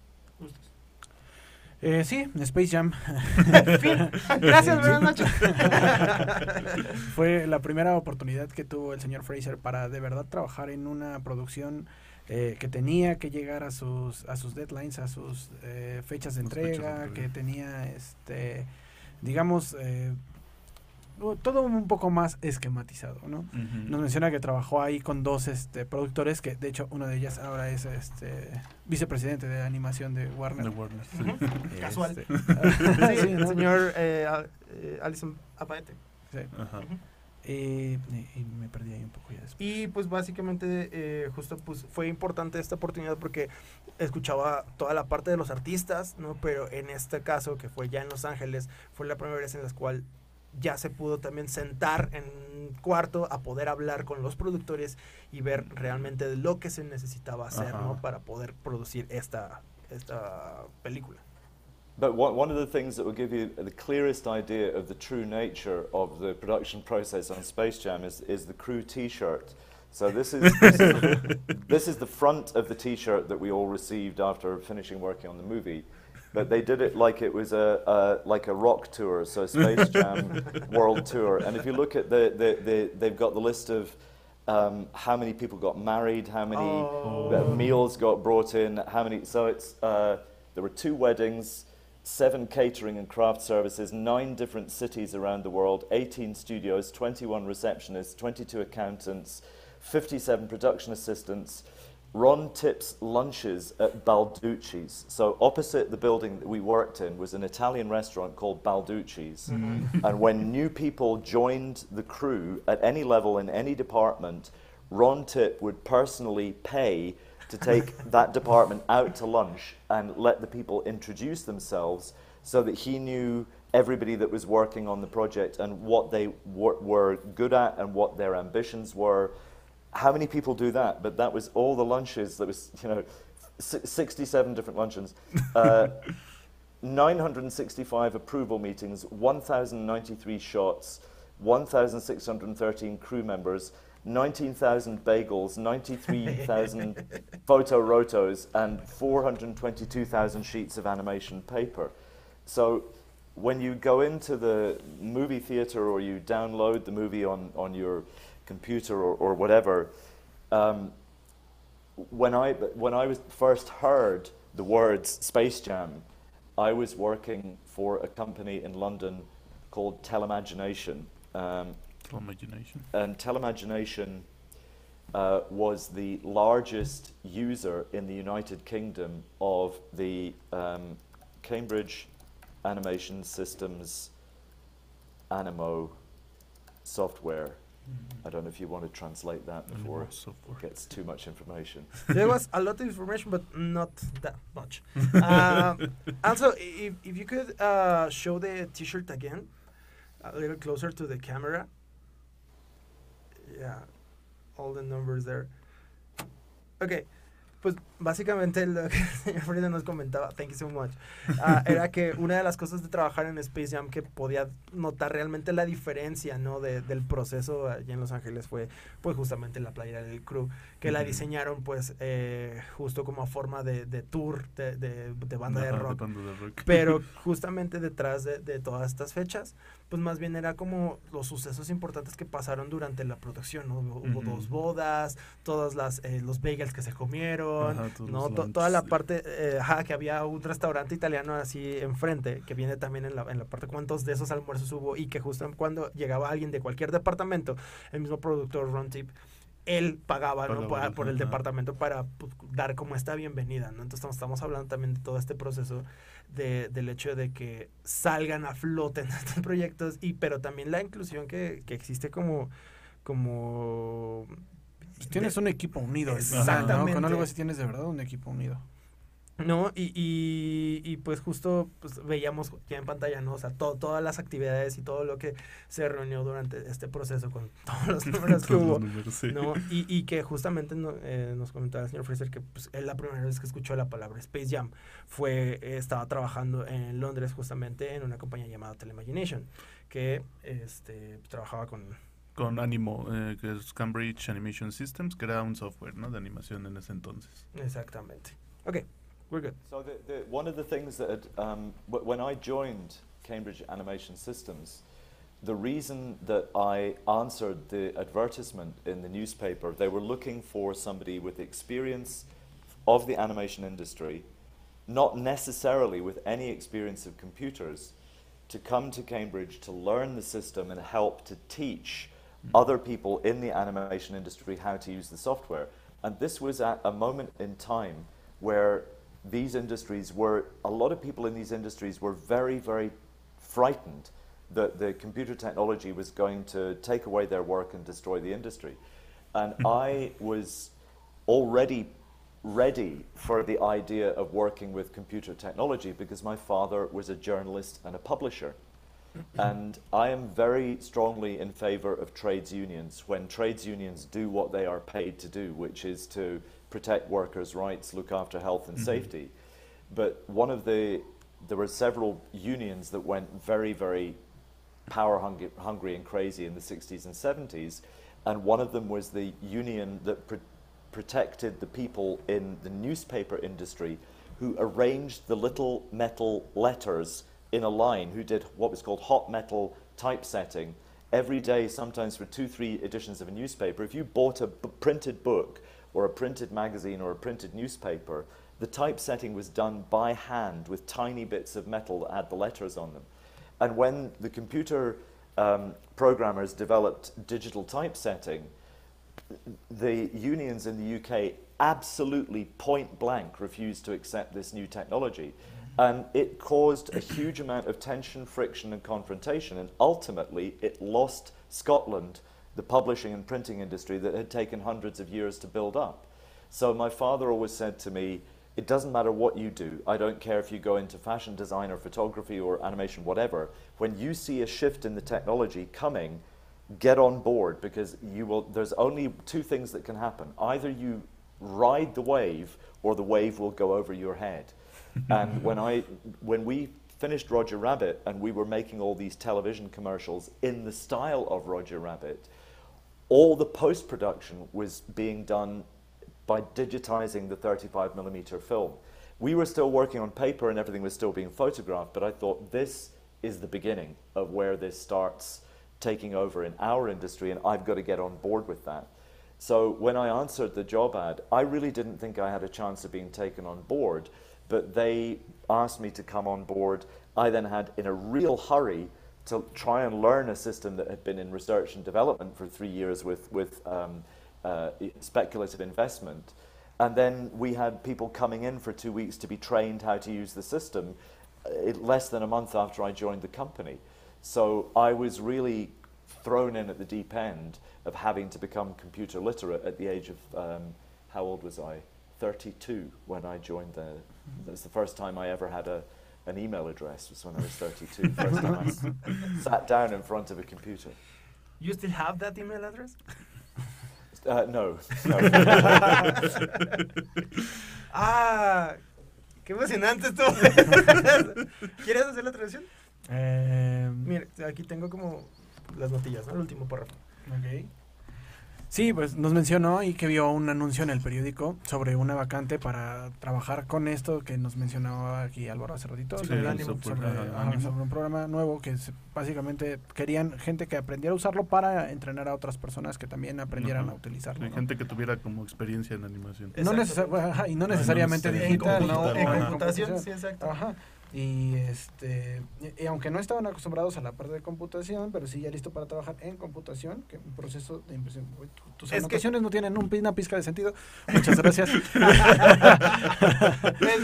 Eh, sí, Space Jam. <laughs> Fin. Gracias, buenas noches. <laughs> Fue la primera oportunidad que tuvo el señor Fraser para de verdad trabajar en una producción eh, que tenía que llegar a sus a sus deadlines, a sus eh, fechas de Sus fechas de entrega, entrega. que tenía este digamos eh, todo un poco más esquematizado, ¿no? Nos menciona que trabajó ahí con dos este, productores, que de hecho una de ellas ahora es este vicepresidente de animación de Warner. De Warner, sí. <laughs> Este, Casual. sí, <laughs> Sí, el ¿no? señor eh, eh, Alison Aparte. Sí. Ajá. Y, y- y me perdí ahí un poco ya después. Y pues básicamente eh, justo pues fue importante esta oportunidad porque escuchaba toda la parte de los artistas, ¿no? Pero en este caso que fue ya en Los Ángeles, fue la primera vez en la cual ya se pudo también sentar en un cuarto a poder hablar con los productores y ver realmente lo que se necesitaba hacer, Ajá. ¿no? Para poder producir esta, esta película. But one, one of the things that will give you the clearest idea of the true nature of the production process on Space Jam is, is the crew T-shirt. So this is this is, <laughs> this is the front of the T-shirt that we all received after finishing working on the movie. But they did it like it was a, a like a rock tour, so Space <laughs> Jam World Tour. And if you look at the, the, the they've got the list of um, how many people got married, how many Oh. uh, meals got brought in, how many. So it's uh, there were two weddings, seven catering and craft services, nine different cities around the world, 18 studios, 21 receptionists, 22 accountants, 57 production assistants. Ron Tippe's lunches at Balducci's. So opposite the building that we worked in was an Italian restaurant called Balducci's. Mm-hmm. <laughs> and when new people joined the crew at any level in any department, Ron Tippe would personally pay to take <laughs> that department out to lunch and let the people introduce themselves so that he knew everybody that was working on the project and what they were, were good at and what their ambitions were. How many people do that? But that was all the lunches. That was, you know, 67 different luncheons. Uh, <laughs> 965 approval meetings, 1,093 shots, 1,613 crew members, 19,000 bagels, 93,000 <laughs> photo rotos, and 422,000 sheets of animation paper. So when you go into the movie theater or you download the movie on, on your computer or, or whatever. Um, when I when I was first heard the words Space Jam, I was working for a company in London called Telemagination, um, and Telemagination uh, was the largest user in the United Kingdom of the um, Cambridge Animation Systems Animo software. I don't know if you want to translate that before it gets too much information. <laughs> there was a lot of information, but not that much. um, also, i- if, if you could uh, show the T-shirt again, a little closer to the camera. Yeah, all the numbers there. Okay, pues básicamente lo que <laughs> el señor Frida nos comentaba, thank you so much, ah, era que una de las cosas de trabajar en Space Jam que podía notar realmente la diferencia, ¿no? De, del proceso allá en Los Ángeles fue, pues justamente la playera del crew, que la diseñaron, pues, eh, justo como a forma de, de tour, de, de, de banda de Ajá, rock. banda de rock. Pero <laughs> justamente detrás de, de todas estas fechas, pues más bien era como los sucesos importantes que pasaron durante la producción, ¿no? Hubo Ujú. dos bodas, todas las, eh, los bagels que se comieron, Ajá, ¿no? To- toda la parte, eh, ajá, que había un restaurante italiano así enfrente, que viene también en la, en la parte cuántos de esos almuerzos hubo y que justo cuando llegaba alguien de cualquier departamento, el mismo productor Ron Tip, él pagaba, por el departamento para pues, dar como esta bienvenida, ¿no? Entonces estamos, estamos hablando también de todo este proceso de, del hecho de que salgan a flote en <laughs> estos proyectos y pero también la inclusión que, que existe como como Pues tienes un equipo unido. Exactamente. Con algo así tienes de verdad un equipo unido. No, y, y, y pues justo pues, veíamos ya en pantalla, ¿no? O sea, to- todas las actividades y todo lo que se reunió durante este proceso con <laughs> todos los números que Todos los hubo. números, sí. ¿no? Y, y que justamente no- eh, nos comentaba el señor Fraser que pues, él la primera vez que escuchó la palabra Space Jam fue, estaba trabajando en Londres justamente en una compañía llamada Telemagination, que este, trabajaba con... Con Animo, eh, que es Cambridge Animation Systems, que era un software ¿no? de animación en ese entonces. Exactamente. Ok, we're good. So the, the, one of the things that um, w- when I joined Cambridge Animation Systems, the reason that I answered the advertisement in the newspaper, they were looking for somebody with experience of the animation industry, not necessarily with any experience of computers, to come to Cambridge to learn the system and help to teach other people in the animation industry how to use the software. And this was at a moment in time where these industries were, a lot of people in these industries were very, very frightened that the computer technology was going to take away their work and destroy the industry. And hmm. I was already ready for the idea of working with computer technology because my father was a journalist and a publisher. Hmm. and I am very strongly in favor of trades unions when trades unions do what they are paid to do, which is to protect workers' rights, look after health and Mhm. safety. But one of the, there were several unions that went very, very power hungry, hungry and crazy in the 60s and 70s, and one of them was the union that pr- protected the people in the newspaper industry who arranged the little metal letters in a line, who did what was called hot metal typesetting. Every day, sometimes for two, three editions of a newspaper, if you bought a b- printed book or a printed magazine or a printed newspaper, the typesetting was done by hand with tiny bits of metal that had the letters on them. And when the computer um, programmers developed digital typesetting, the unions in the UK absolutely point blank refused to accept this new technology. And it caused a huge amount of tension, friction, and confrontation. And ultimately, it lost Scotland the publishing and printing industry that had taken hundreds of years to build up. So my father always said to me, it doesn't matter what you do. I don't care if you go into fashion design or photography or animation, whatever. When you see a shift in the technology coming, get on board because you will there's only two things that can happen. Either you ride the wave or the wave will go over your head. <laughs> and when I when we finished Roger Rabbit and we were making all these television commercials in the style of Roger Rabbit, all the post production was being done by digitizing the 35 millimeter film. We were still working on paper and everything was still being photographed, but I thought this is the beginning of where this starts taking over in our industry, and I've got to get on board with that. So when I answered the job ad, I really didn't think I had a chance of being taken on board, but they asked me to come on board. I then had, in a real hurry, to try and learn a system that had been in research and development for three years with, with um, uh, speculative investment. And then we had people coming in for two weeks to be trained how to use the system uh, less than a month after I joined the company. So I was really thrown in at the deep end of having to become computer literate at the age of, um, how old was I? 32 when I joined the, that was the first time I ever had a, an email address was when I was 32. First time I <laughs> sat down in front of a computer. You still have that email address? Uh, no, no. <laughs> Ah, qué emocionante esto. <laughs> ¿Quieres hacer la traducción? Eh, Mira, aquí tengo como las notillas, ¿no? El último párrafo. Ok. Sí, pues nos mencionó y que vio un anuncio en el periódico sobre una vacante para trabajar con esto que nos mencionaba aquí Álvaro hace ratito, Sí, sobre, ánimo, ajá, un programa nuevo que se- básicamente querían gente que aprendiera a usarlo para entrenar a otras personas que también aprendieran a utilizarlo. Hay ¿no? gente que tuviera como experiencia en animación. No ajá, y no necesariamente En digital, en computación, sí, exacto. Ajá. Y este y, aunque no estaban acostumbrados a la parte de computación, pero sí ya listo para trabajar en computación, que un proceso de impresión. Tus Es que- anotaciones no tienen un, una pizca de sentido. Muchas gracias. <laughs>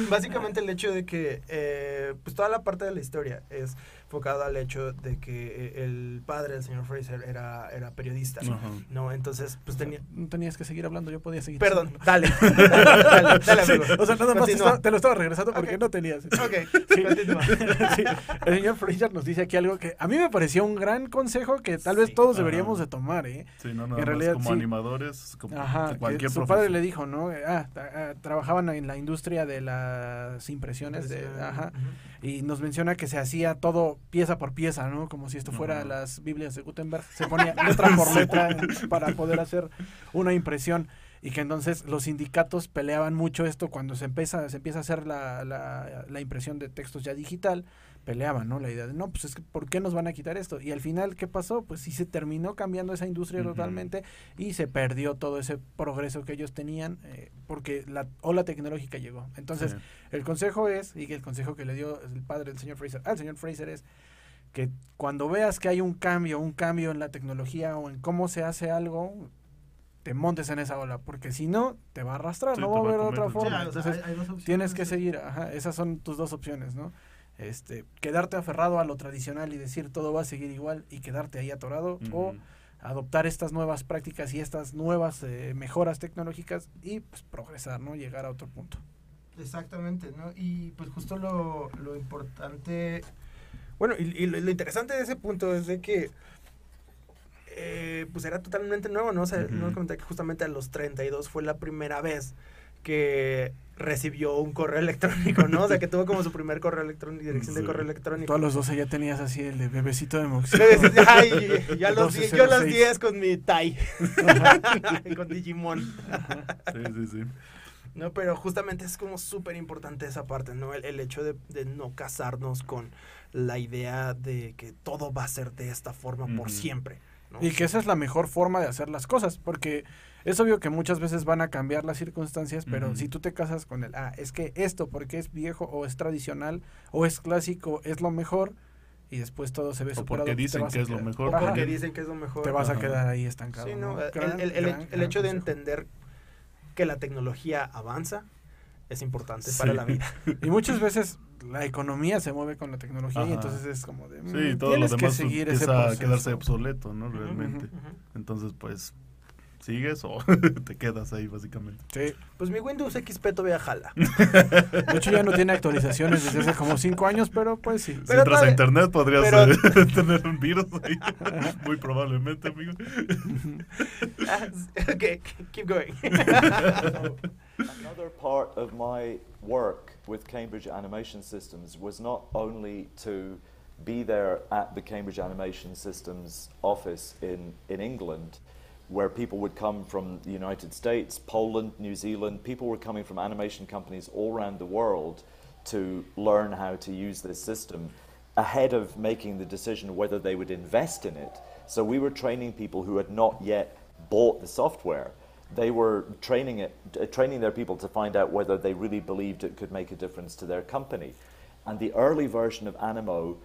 <laughs> Básicamente el hecho de que eh, pues toda la parte de la historia es enfocada al hecho de que eh, el padre del señor Fraser era, era periodista. No, entonces pues tenía... No tenías que seguir hablando, yo podía seguir. Perdón, dale. <laughs> Dale, dale, dale, Sí, amigo. o sea, nada más te, Continúa. estaba- te lo estaba regresando porque no tenías. Ok, Sí. <laughs> Sí, El señor Fraser nos dice aquí algo que a mí me pareció un gran consejo que tal vez Sí. todos deberíamos de tomar, ¿eh? Sí, no, nada En realidad, como sí. animadores, como Ajá, que cualquier su padre le dijo, ¿no? Ah, ta- ah, trabajaban en la industria de las impresiones, de, ajá, y nos menciona que se hacía todo pieza por pieza, ¿no? Como si esto fuera las Biblias de Gutenberg, se ponía <laughs> letra por letra para poder hacer una impresión y que entonces los sindicatos peleaban mucho esto cuando se empieza, se empieza a hacer la, la, la impresión de textos ya digital, peleaban, ¿no? La idea de, no, pues es que, ¿por qué nos van a quitar esto? Y al final, ¿qué pasó? Pues sí se terminó cambiando esa industria totalmente y se perdió todo ese progreso que ellos tenían eh, porque la ola tecnológica llegó. Entonces, Sí. el consejo es, y que el consejo que le dio el padre del señor Fraser al señor Fraser es que cuando veas que hay un cambio, un cambio en la tecnología o en cómo se hace algo, te montes en esa ola, porque si no, te va a arrastrar, Sí, no va a va a haber otra forma. Sí, Entonces, hay- hay dos opciones. tienes que seguir, ajá, esas son tus dos opciones, ¿no? Este, quedarte aferrado a lo tradicional y decir todo va a seguir igual y quedarte ahí atorado, o adoptar estas nuevas prácticas y estas nuevas eh, mejoras tecnológicas y pues progresar, ¿no? Llegar a otro punto. Exactamente, ¿no? Y pues justo lo, lo importante, bueno, y, y lo, lo interesante de ese punto es de que eh, pues era totalmente nuevo, ¿no? O sea, Ujú. nos comenté que justamente a los 32 fue la primera vez que recibió un correo <laughs> electrónico, ¿no? O sea, que tuvo como su primer correo electrónico, dirección de correo electrónico. A los 12 ya tenías así el de bebecito de Moxie. Le decís, Ay, yo a los, 10, yo los 12.06. 10 con mi Tai, <laughs> con Digimon. Sí, sí, sí. No, pero justamente es como súper importante esa parte, ¿no? El, el hecho de, de no casarnos con la idea de que todo va a ser de esta forma por siempre. ¿No? Y que esa es la mejor forma de hacer las cosas, porque es obvio que muchas veces van a cambiar las circunstancias, pero Ujú. si tú te casas con el, ah, es que esto, porque es viejo o es tradicional o es clásico, es lo mejor, y después todo se ve O superado. porque te dicen vas que a es lo quedar- mejor, porque dicen que es lo mejor. te vas a quedar ahí estancado. Sí, ¿no? no, el, Gran- el- el- gran- el hecho de entender que la tecnología avanza es importante Sí. para la vida. Y muchas veces la economía se mueve con la tecnología y Ajá. entonces es como de, Sí, mm, todo lo tienes que demás seguir ese a proceso. quedarse obsoleto, ¿no? Realmente. Ujú, ujú. Entonces, pues, ¿sigues o <laughs> te quedas ahí, básicamente? Sí. Pues mi Windows XP todavía jala. <laughs> De hecho ya no tiene actualizaciones desde hace como cinco años, pero pues sí. Si Pero entras a internet podrías pero- eh, <laughs> tener un virus ahí. Muy probablemente, amigo. Ah, ok, keep going. Another part of my work with Cambridge Animation Systems was not only to be there at the Cambridge Animation Systems office in, in England, where people would come from the United States, Poland, New Zealand, people were coming from animation companies all around the world to learn how to use this system. ahead of making the decision whether they would invest in it. So we were training people who had not yet bought the software. They were training it, uh, training their people to find out whether they really believed it could make a difference to their company. And the early version of Animo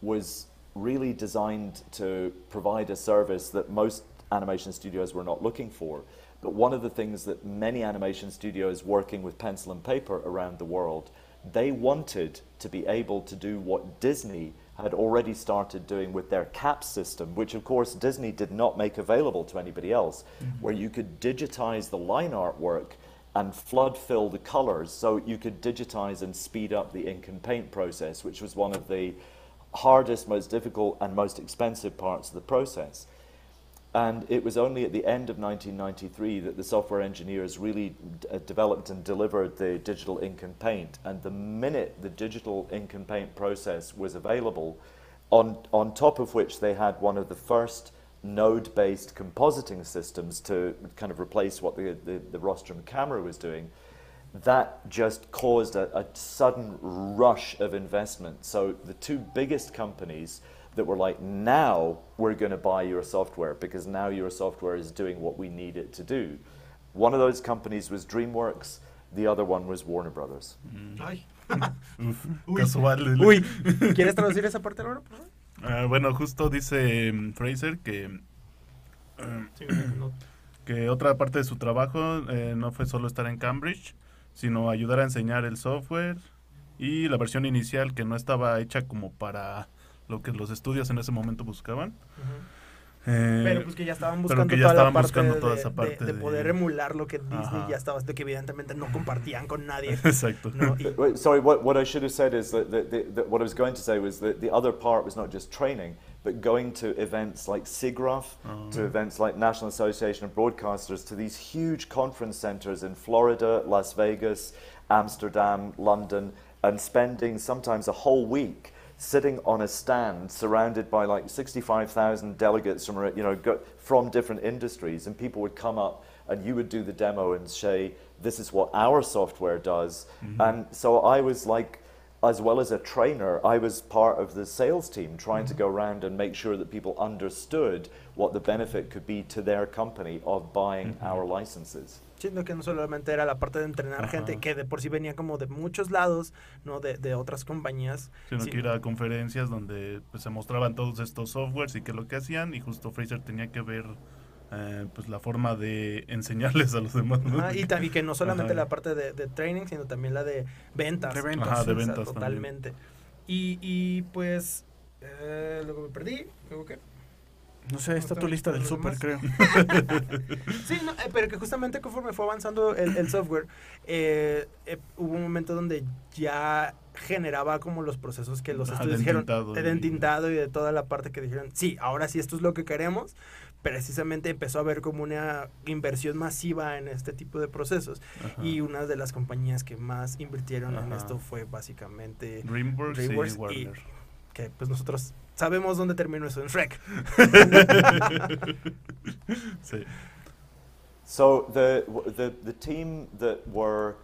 was really designed to provide a service that most animation studios were not looking for. But one of the things that many animation studios working with pencil and paper around the world, they wanted to be able to do what Disney had already started doing with their CAP system, which of course Disney did not make available to anybody else, mm-hmm. where you could digitize the line artwork and flood fill the colors so you could digitize and speed up the ink and paint process, which was one of the hardest, most difficult, and most expensive parts of the process. And it was only at the end of 1993 that the software engineers really uh, developed and delivered the digital ink and paint. And the minute the digital ink and paint process was available, on, on top of which they had one of the first node-based compositing systems to kind of replace what the, the, the rostrum camera was doing, that just caused a, a sudden rush of investment. So the two biggest companies that were like, now we're going to buy your software because now your software is doing what we need it to do. One of those companies was DreamWorks, the other one was Warner Brothers. Mm. Ay. <laughs> Uf, <laughs> Uy. Casual. Uy. <laughs> ¿Quieres traducir esa parte ahora, por favor? Uh, bueno, justo dice um, Fraser que, sí, no. <clears throat> que otra parte de su trabajo eh, no fue solo estar en Cambridge, sino ayudar a enseñar el software y la versión inicial que no estaba hecha como para lo que los estudios en ese momento buscaban. Eh, pero pues que ya estaban buscando, toda, la parte de, esa parte de, poder emular lo que Disney ya estaba, de que evidentemente no compartían con nadie. <laughs> Exacto. ¿no? Wait, sorry, what, what I should have said is that, that, that, what I was going to say was that the other part was not just training, but going to events like SIGGRAPH, uh-huh. to events like National Association of Broadcasters, to these huge conference centers in Florida, Las Vegas, Amsterdam, London, and spending sometimes a whole week sitting on a stand surrounded by like 65,000 delegates from, you know, from different industries, and people would come up and you would do the demo and say, this is what our software does. Mm-hmm. And so I was like, as well as a trainer, I was part of the sales team trying mm-hmm. to go around and make sure that people understood what the benefit could be to their company of buying mm-hmm. our licenses. Siendo que no solamente era la parte de entrenar gente, que de por sí venía como de muchos lados, ¿no? De, de otras compañías. Sino que ir a conferencias donde pues, se mostraban todos estos softwares y qué lo que hacían, y justo Fraser tenía que ver eh, pues la forma de <laughs> enseñarles a los demás. y, también que no solamente la parte de, de, training, sino también la de ventas. De ventas. de ventas totalmente. Y, y pues, eh, luego me perdí, luego qué. No sé, está tu lista del súper, creo. <laughs> sí, no, eh, pero que justamente conforme fue avanzando el, software, eh, eh, hubo un momento donde ya generaba como los procesos que los estudios dijeron, de entintado y de toda la parte que dijeron, sí, ahora sí esto es lo que queremos, precisamente empezó a haber como una inversión masiva en este tipo de procesos. Y una de las compañías que más invirtieron en esto fue básicamente DreamWorks, y, que pues nosotros sabemos dónde terminó eso en Shrek. <laughs> sí. So the, the the team that were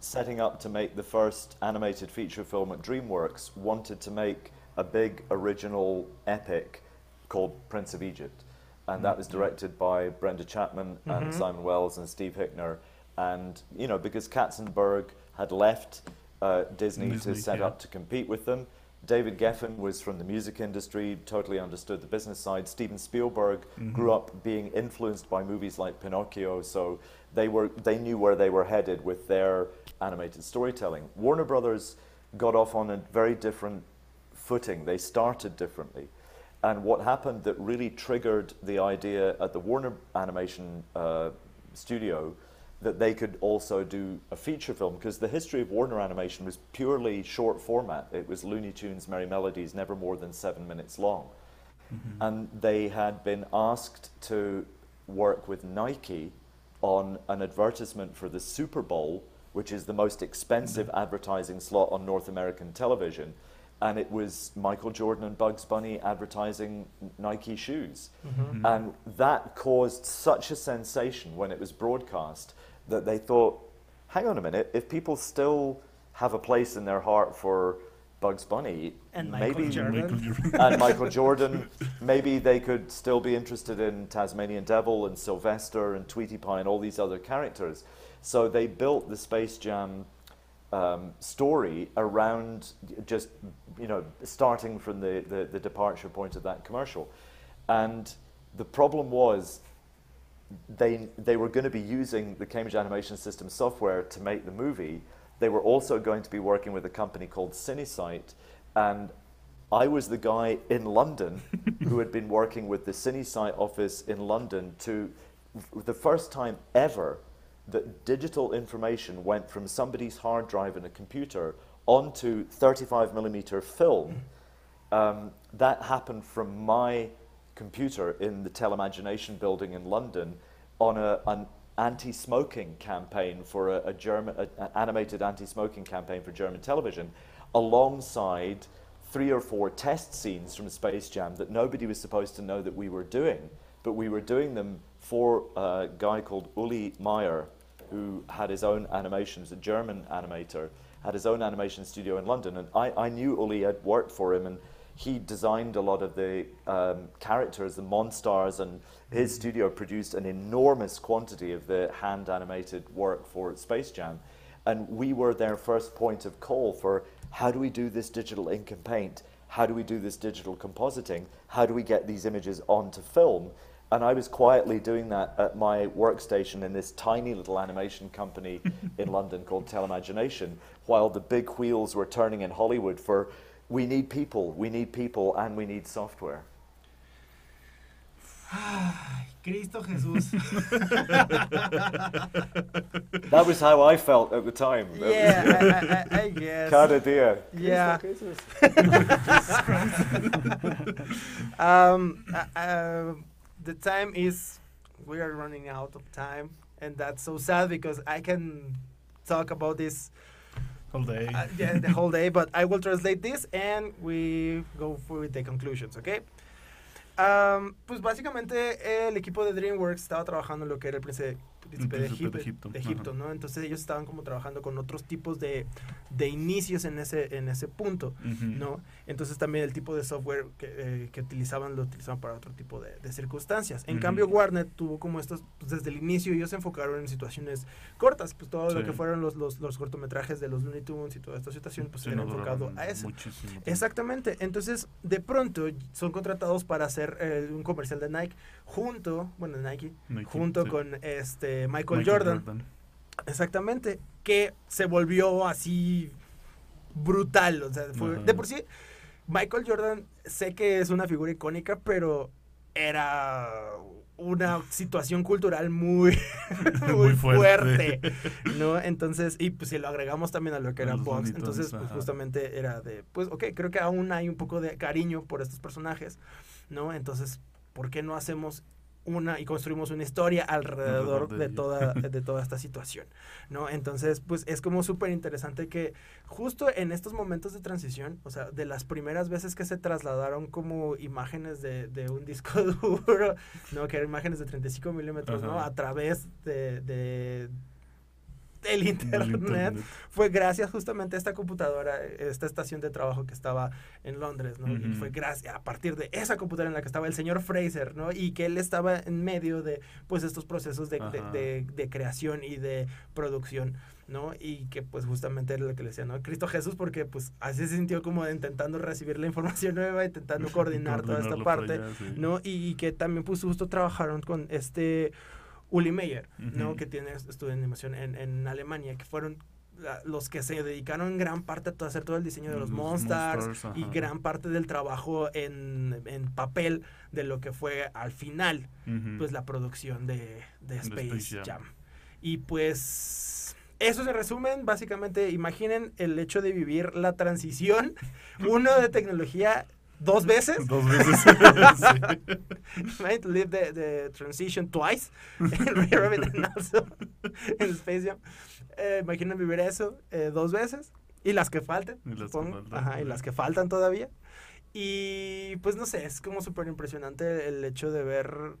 setting up to make the first animated feature film at DreamWorks wanted to make a big original epic called Prince of Egypt, and that was mm-hmm. directed by Brenda Chapman mm-hmm. and Simon Wells and Steve Hickner, and you know because Katzenberg had left uh, Disney, Disney, to set yeah. up to compete with them. David Geffen was from the music industry, totally understood the business side. Steven Spielberg mm-hmm. grew up being influenced by movies like Pinocchio, so they were they knew where they were headed with their animated storytelling. Warner Brothers got off on a very different footing. They started differently. And what happened that really triggered the idea at the Warner Animation uh, studio that they could also do a feature film because the history of Warner Animation was purely short format. It was Looney Tunes, Merrie Melodies, never more than seven minutes long. Mm-hmm. And they had been asked to work with Nike on an advertisement for the Super Bowl, which is the most expensive mm-hmm. advertising slot on North American television. And it was Michael Jordan and Bugs Bunny advertising Nike shoes. Mm-hmm. And that caused such a sensation when it was broadcast that they thought, hang on a minute, if people still have a place in their heart for Bugs Bunny, And Michael maybe Jordan. Michael <laughs> Jordan. and Michael Jordan, maybe they could still be interested in Tasmanian Devil and Sylvester and Tweety Pie and all these other characters. So they built the Space Jam um, story around just, you know, starting from the, the, the departure point of that commercial. And the problem was they, they were going to be using the Cambridge Animation System software to make the movie. They were also going to be working with a company called CineSite. And I was the guy in London <laughs> who had been working with the CineSite office in London to, the first time ever that digital information went from somebody's hard drive in a computer onto 35 millimeter film. Um, that happened from my computer in the Telemagination building in London on a, an anti-smoking campaign for a, a German, an animated anti-smoking campaign for German television, alongside three or four test scenes from Space Jam that nobody was supposed to know that we were doing, but we were doing them for a guy called Uli Meyer, who had his own animations, a German animator, had his own animation studio in London. And I, I knew Uli, I'd worked for him, and he designed a lot of the um, characters, the monsters, and his studio produced an enormous quantity of the hand animated work for Space Jam. And we were their first point of call for how do we do this digital ink and paint? How do we do this digital compositing? How do we get these images onto film? And I was quietly doing that at my workstation in this tiny little animation company <laughs> in London called Telemagination, while the big wheels were turning in Hollywood for we need people, we need people, and we need software. <sighs> Cristo Jesús. <laughs> That was how I felt at the time. yeah, I, I, I, I guess. <laughs> Cada dia. Yeah. <laughs> um, uh, uh, the time is we are running out of time, and that's so sad because I can talk about this Whole day. uh, yeah, the <laughs> whole day, but I will translate this and we go through the conclusions, ¿ok? Um, pues básicamente el equipo de DreamWorks estaba trabajando en lo que era el príncipe, de, Egipto, de Egipto, ¿no? Entonces ellos estaban como trabajando con otros tipos de, de inicios en ese, en ese punto. ¿no? Entonces también el tipo de software que, eh, que utilizaban lo utilizaban para otro tipo de, de circunstancias. En cambio Warner tuvo como estos, pues, desde el inicio ellos se enfocaron en situaciones cortas, pues todo lo que fueron los, los, los cortometrajes de los Looney Tunes y toda esta situación, pues Sí, era no enfocado a eso. muchísimo. Exactamente, entonces de pronto son contratados para hacer eh, un comercial de Nike junto, bueno, de Nike, Nike, junto sí. con este Michael, Jordan. Exactamente, que se volvió así brutal, o sea, fue- de por sí Michael Jordan sé que es una figura icónica, pero era una situación cultural muy, <laughs> muy, Muy fuerte. fuerte. ¿no? Entonces, y pues si lo agregamos también a lo que era Tunes, entonces pues ajá. justamente era de, pues ok, creo que aún hay un poco de cariño por estos personajes, ¿no? Entonces, ¿por qué no hacemos una y construimos una historia alrededor de toda, <laughs> de toda esta situación, ¿no? Entonces, pues es como súper interesante que justo en estos momentos de transición, o sea, de las primeras veces que se trasladaron como imágenes de, de un disco <laughs> duro, ¿no? Que eran imágenes de 35 milímetros, ¿no? A través de, de <laughs> Del internet, internet. fue gracias justamente a esta computadora, esta estación de trabajo que estaba en Londres, ¿no? Y fue gracias a partir de esa computadora en la que estaba el señor Fraser, ¿no? Y que él estaba en medio de, pues, estos procesos de, de- Ajá. de- de creación y de producción, ¿no? Y que, pues, justamente era lo que le decía, ¿no? Cristo Jesús, porque, pues, así se sintió como intentando recibir la información nueva, intentando <laughs> coordinar toda esta parte, allá, sí. ¿no? Y, y que también, pues, justo trabajaron con este Uli Meyer, ¿no? Que tiene estudio de animación en, en Alemania, que fueron los que se dedicaron en gran parte a todo- hacer todo el diseño de los, Monstars, y gran parte del trabajo en, en papel de lo que fue al final, pues la producción de, de Space, Space Jam. Jam. Y pues eso se resumen, básicamente imaginen el hecho de vivir la transición, <laughs> uno de tecnología dos veces, Dos veces. <laughs> Sí. Live the, the transition twice Rabbit and also in Space Jam. Eh, imaginen vivir eso eh, dos veces y las que falten, Y las que supongo. faltan, Ajá, y las que faltan todavía. Y pues no sé, es como súper impresionante el hecho de ver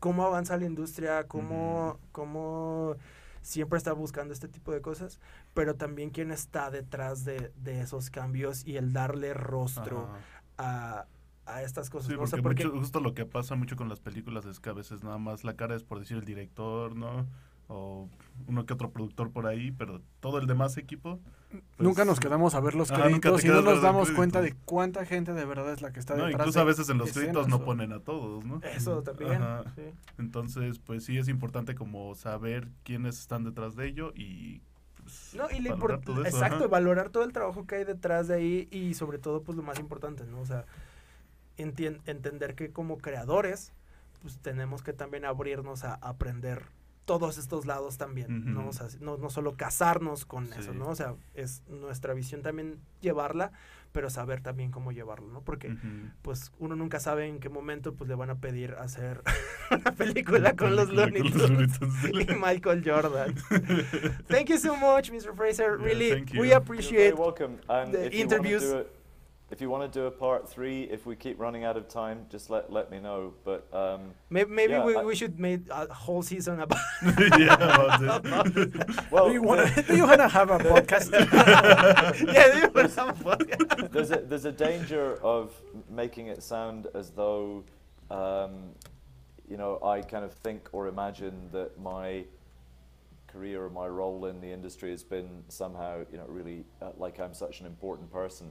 cómo avanza la industria, cómo, Ujú. cómo siempre está buscando este tipo de cosas, pero también quién está detrás de, de esos cambios y el darle rostro Ajá. A, a estas cosas. Sí, ¿no? O sea, porque, mucho- justo lo que pasa mucho con las películas es que a veces nada más la cara es por decir el director, ¿no? O uno que otro productor por ahí, pero todo el demás equipo. pues, nunca nos quedamos a ver los créditos y no nos damos cuenta de cuánta gente de verdad es la que está No, detrás incluso de a veces en los créditos no o- ponen a todos, ¿no? Eso también. Sí. Entonces, pues sí es importante como saber quiénes están detrás de ello y pues, No, y valorar todo eso, exacto, ajá. valorar todo el trabajo que hay detrás de ahí y sobre todo, pues lo más importante, ¿no? O sea, entender que como creadores, pues tenemos que también abrirnos a aprender todos estos lados también, ¿no? O sea, no, no solo casarnos con Sí. eso, ¿no? O sea, es nuestra visión también llevarla, pero saber también cómo llevarlo, ¿no? Porque pues uno nunca sabe en qué momento pues le van a pedir hacer <laughs> una película con los Looney Tunes <laughs> y. Michael Jordan. <laughs> Thank you so much, Mr. Fraser. Yeah, really, we appreciate. You're very welcome. And the if you interviews. Want to do it, if you want to do a part three, if we keep running out of time, just let let me know. But um, Maybe, maybe Yeah, we, I- we should make a whole season about. <laughs> <laughs> Yeah, about it. <laughs> well, Do you wanna, there- do you wanna have a podcast? yeah, you want some podcast. there's a there's a danger of making it sound as though, um, you know, I kind of think or imagine that my career or my role in the industry has been somehow, you know, really uh, like I'm such an important person.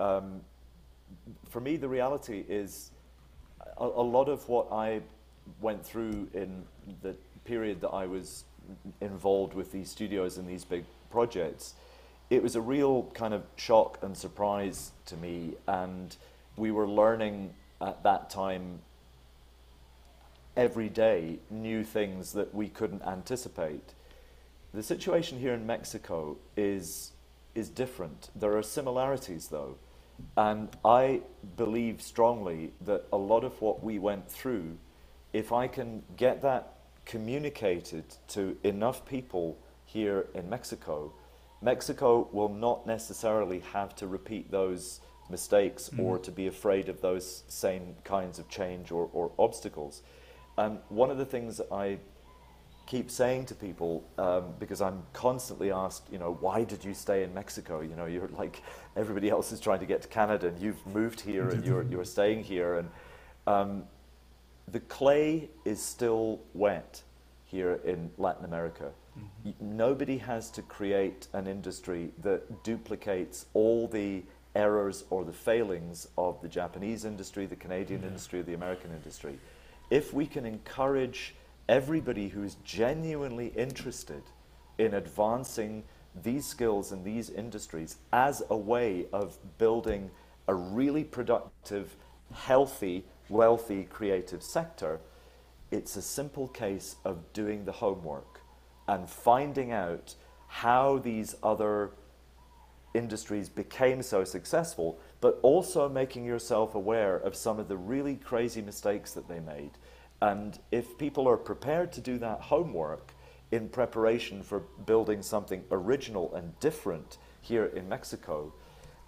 Um, for me, the reality is a, a lot of what I went through in the period that I was involved with these studios and these big projects, it was a real kind of shock and surprise to me. And we were learning at that time every day new things that we couldn't anticipate. The situation here in Mexico is is different. There are similarities though. And I believe strongly that a lot of what we went through, if I can get that communicated to enough people here in Mexico, Mexico will not necessarily have to repeat those mistakes mm-hmm. or to be afraid of those same kinds of change or, or obstacles. And one of the things I keep saying to people um, because I'm constantly asked, you know, why did you stay in Mexico? You know, you're like everybody else is trying to get to Canada, and you've moved here, and you're you're staying here, and um, the clay is still wet here in Latin America. Y- Nobody has to create an industry that duplicates all the errors or the failings of the Japanese industry, the Canadian industry, the American industry. If we can encourage everybody who's genuinely interested in advancing these skills in these industries as a way of building a really productive, healthy, wealthy, creative sector, it's a simple case of doing the homework and finding out how these other industries became so successful, but also making yourself aware of some of the really crazy mistakes that they made. And if people are prepared to do that homework in preparation for building something original and different here in Mexico,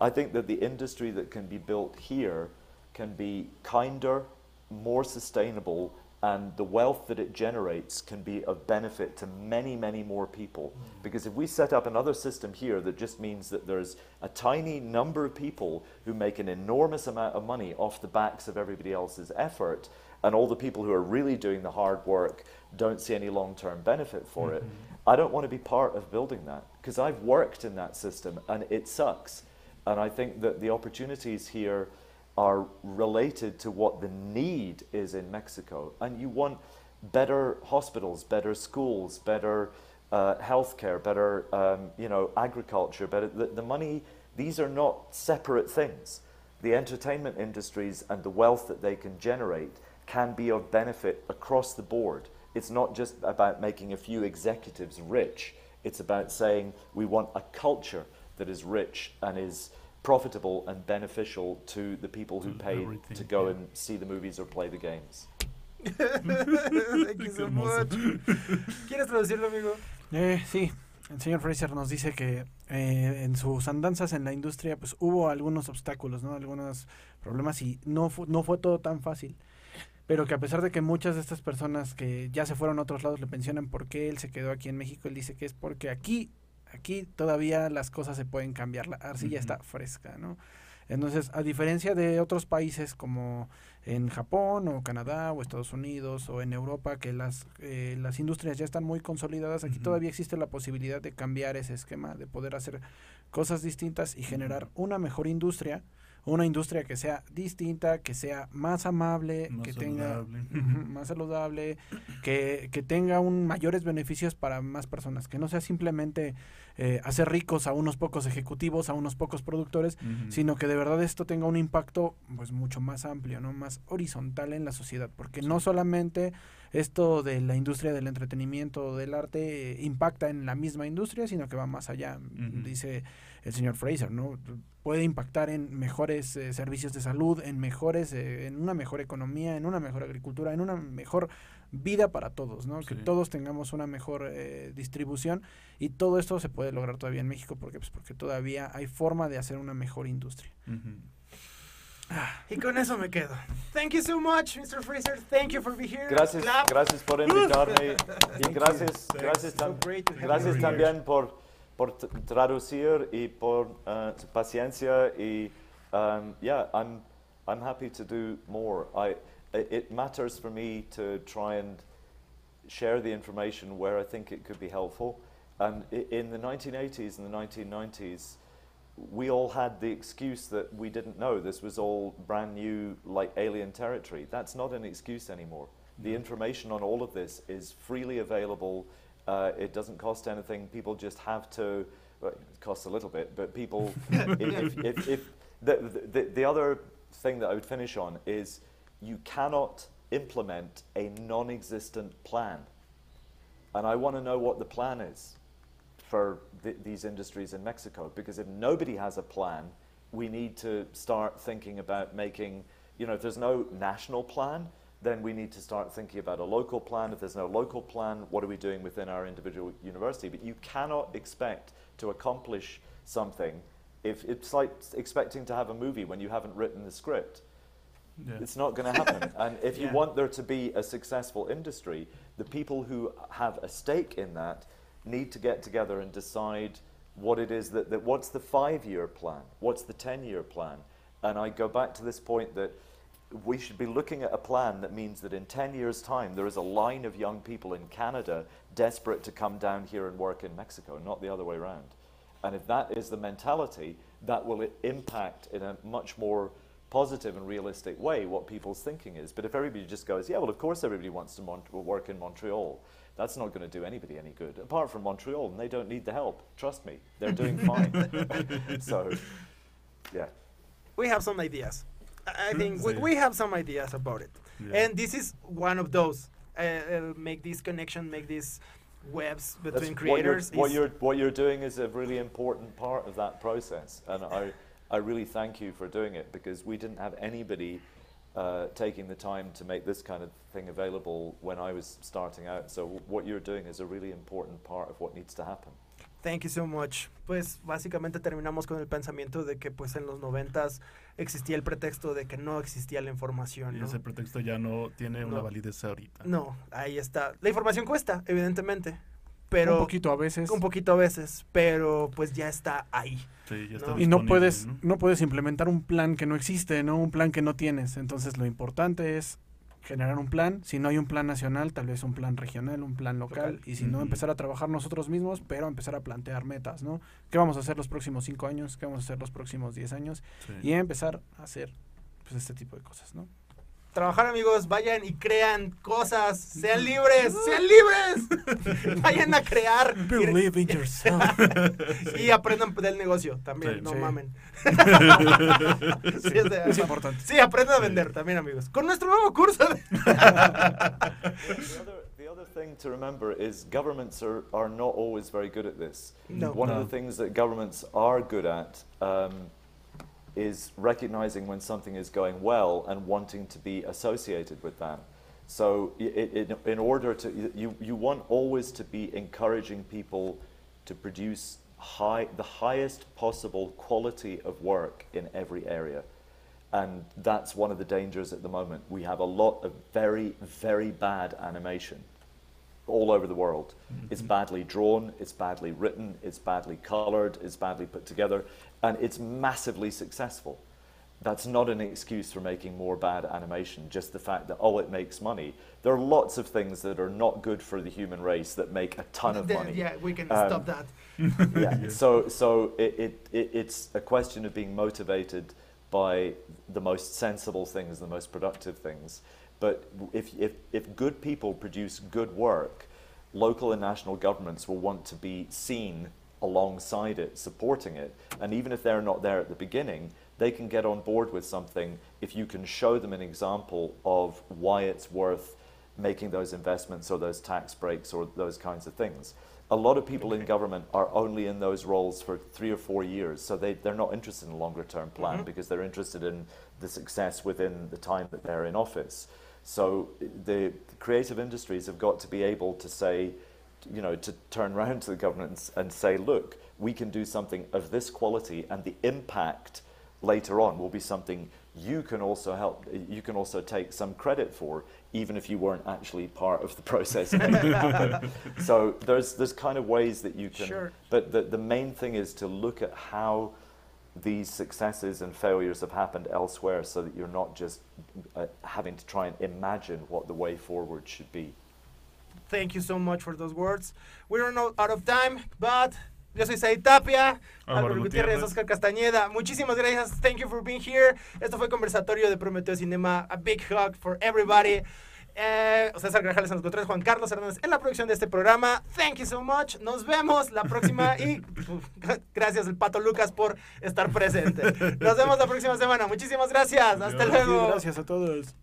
I think that the industry that can be built here can be kinder, more sustainable, and the wealth that it generates can be of benefit to many, many more people. Mm. Because if we set up another system here that just means that there's a tiny number of people who make an enormous amount of money off the backs of everybody else's effort, and all the people who are really doing the hard work don't see any long term benefit for it, I don't want to be part of building that. Because I've worked in that system and it sucks. And I think that the opportunities here are related to what the need is in Mexico. And you want better hospitals, better schools, better uh, healthcare, better um, you know agriculture, better the, the money. These are not separate things. The entertainment industries and the wealth that they can generate can be of benefit across the board. It's not just about making a few executives rich. It's about saying we want a culture that is rich and is profitable and beneficial to the people who pay to go yeah. and see the movies or play the games. <laughs> Thank you so much. ¿Quieres traducirlo, amigo? Eh, sí, el señor Fraser nos dice que eh, en sus andanzas en la industria pues hubo algunos obstáculos, ¿no? Algunos problemas y no, fu- no fue todo tan fácil. Pero que a pesar de que muchas de estas personas que ya se fueron a otros lados le pensionan por qué él se quedó aquí en México, él dice que es porque aquí, aquí todavía las cosas se pueden cambiar, la arcilla está fresca, ¿no? Entonces, a diferencia de otros países como en Japón o Canadá o Estados Unidos o en Europa, que las, eh, las industrias ya están muy consolidadas, aquí todavía existe la posibilidad de cambiar ese esquema, de poder hacer cosas distintas y generar una mejor industria, una industria que sea distinta, que sea más amable, Más que tenga saludable. <laughs> Ujú, más saludable, que, que tenga un mayores beneficios para más personas, que no sea simplemente eh, hacer ricos a unos pocos ejecutivos, a unos pocos productores, sino que de verdad esto tenga un impacto pues mucho más amplio, ¿no? Más horizontal en la sociedad, porque no solamente esto de la industria del entretenimiento o del arte eh, impacta en la misma industria, sino que va más allá, dice el señor Fraser, ¿no? Puede impactar en mejores eh, servicios de salud, en mejores, eh, en una mejor economía, en una mejor agricultura, en una mejor vida para todos, ¿no? Que todos tengamos una mejor eh, distribución y todo esto se puede lograr todavía en México porque pues porque todavía hay forma de hacer una mejor industria. Y con eso me quedo. Thank you so much, Mr. Fraser. Thank you for being here. Gracias, Clap. gracias por invitarme <laughs> y gracias, gracias, So gracias también por, por traducir y por uh, paciencia y um, yeah, I'm I'm happy to do more. I it matters for me to try and share the information where I think it could be helpful. And in the 1980s and the 1990s, we all had the excuse that we didn't know this was all brand new, like alien territory. That's not an excuse anymore. The information on all of this is freely available. Uh, it doesn't cost anything. People just have to. Well, it costs a little bit, but people. if, <laughs> if, if, if the, the, the other thing that I would finish on is you cannot implement a non-existent plan, and I want to know what the plan is for th- these industries in Mexico. Because if nobody has a plan, we need to start thinking about making, you know, if there's no national plan, then we need to start thinking about a local plan. If there's no local plan, what are we doing within our individual university? But you cannot expect to accomplish something if it's like expecting to have a movie when you haven't written the script. Yeah. It's not going to happen. <laughs> and if you want there to be a successful industry, the people who have a stake in that need to get together and decide what it is that, that what's the five year plan? What's the 10 year plan? And I go back to this point that we should be looking at a plan that means that in 10 years' time, there is a line of young people in Canada desperate to come down here and work in Mexico, not the other way around. And if that is the mentality, that will impact in a much more positive and realistic way what people's thinking is. But if everybody just goes, yeah, well, of course everybody wants to mon- work in Montreal, that's not going to do anybody any good, apart from Montreal, and they don't need the help. Trust me, they're doing <laughs> fine. <laughs> so, yeah. we have some ideas. I I think we, Sí. we have some ideas about it. Yeah. And this is one of those. Uh, uh, make this connection, make these webs That's between what you're, creators. what, is- you're, what you're doing is a really important part of that process. And I, I really thank you for doing it because we didn't have anybody uh, taking the time to make this kind of thing available when I was starting out. So w- what you're doing is a really important part of what needs to happen. Thank you so much. Pues básicamente terminamos con el pensamiento de que pues en los noventas existía el pretexto de que no existía la información. Y ¿no? ese pretexto ya no tiene una validez ahorita. No, ahí está. La información cuesta, evidentemente. Pero un poquito a veces. un poquito a veces, pero pues ya está ahí. Sí, ya está No. y no puedes, ¿no? ¿no? puedes implementar un plan que no existe, ¿no? Un plan que no tienes. Entonces lo importante es generar un plan. Si no hay un plan nacional, tal vez un plan regional, un plan local. Local. Y si no, empezar a trabajar nosotros mismos, pero empezar a plantear metas, ¿no? ¿Qué vamos a hacer los próximos cinco años? ¿Qué vamos a hacer los próximos diez años? Sí. Y empezar a hacer pues este tipo de cosas, ¿no? Trabajar amigos, vayan y crean cosas, sean libres, sean libres. <laughs> vayan a crear y, Believe in yourself. <laughs> y aprendan del negocio también, Sí. no Sí. mamen. <laughs> Sí, es de- es importante. Sí, aprendan a vender también amigos. Con nuestro nuevo curso. de- the, other, the other thing to remember is governments are, are not always very good at this. No. One No. of the things that governments are good at um, is recognizing when something is going well and wanting to be associated with that. So, in order to, you, you want always to be encouraging people to produce high, the highest possible quality of work in every area. And that's one of the dangers at the moment. We have a lot of very, very bad animation all over the world. It's badly drawn, it's badly written, it's badly colored, it's badly put together, and it's massively successful. That's not an excuse for making more bad animation, just the fact that, oh, it makes money. There are lots of things that are not good for the human race that make a ton of Then, money. Yeah, we can Um, stop that. <laughs> yeah. So, so it, it, it, it's a question of being motivated by the most sensible things, the most productive things. But if, if, if good people produce good work, local and national governments will want to be seen alongside it, supporting it. And even if they're not there at the beginning, they can get on board with something if you can show them an example of why it's worth making those investments or those tax breaks or those kinds of things. A lot of people in government are only in those roles for three or four years, so they, they're not interested in a longer term plan Mhm. because they're interested in the success within the time that they're in office. So the creative industries have got to be able to say, you know, to turn <laughs> around to the government and, say, look, we can do something of this quality, and the impact later on will be something you can also help. You can also take some credit for, even if you weren't actually part of the <laughs> process. of making it happen. so there's there's kind of ways that you can. Sure. But the the main thing is to look at how these successes and failures have happened elsewhere, so that you're not just uh, having to try and imagine what the way forward should be. Thank you so much for those words. We're not out of time, but yo soy Said Tapia, Álvaro Álvaro Gutiérrez, Gutiérrez. Oscar Castañeda. Muchísimas gracias. Thank you for being here. Esto fue Conversatorio de Prometeo Cinema. A big hug for everybody. Eh, César Grajales en los controles, Juan Carlos Hernández en la producción de este programa. Thank you so much. Nos vemos la próxima y gracias el Pato Lucas por estar presente. Nos vemos la próxima semana. Muchísimas gracias. Hasta luego. Gracias a todos.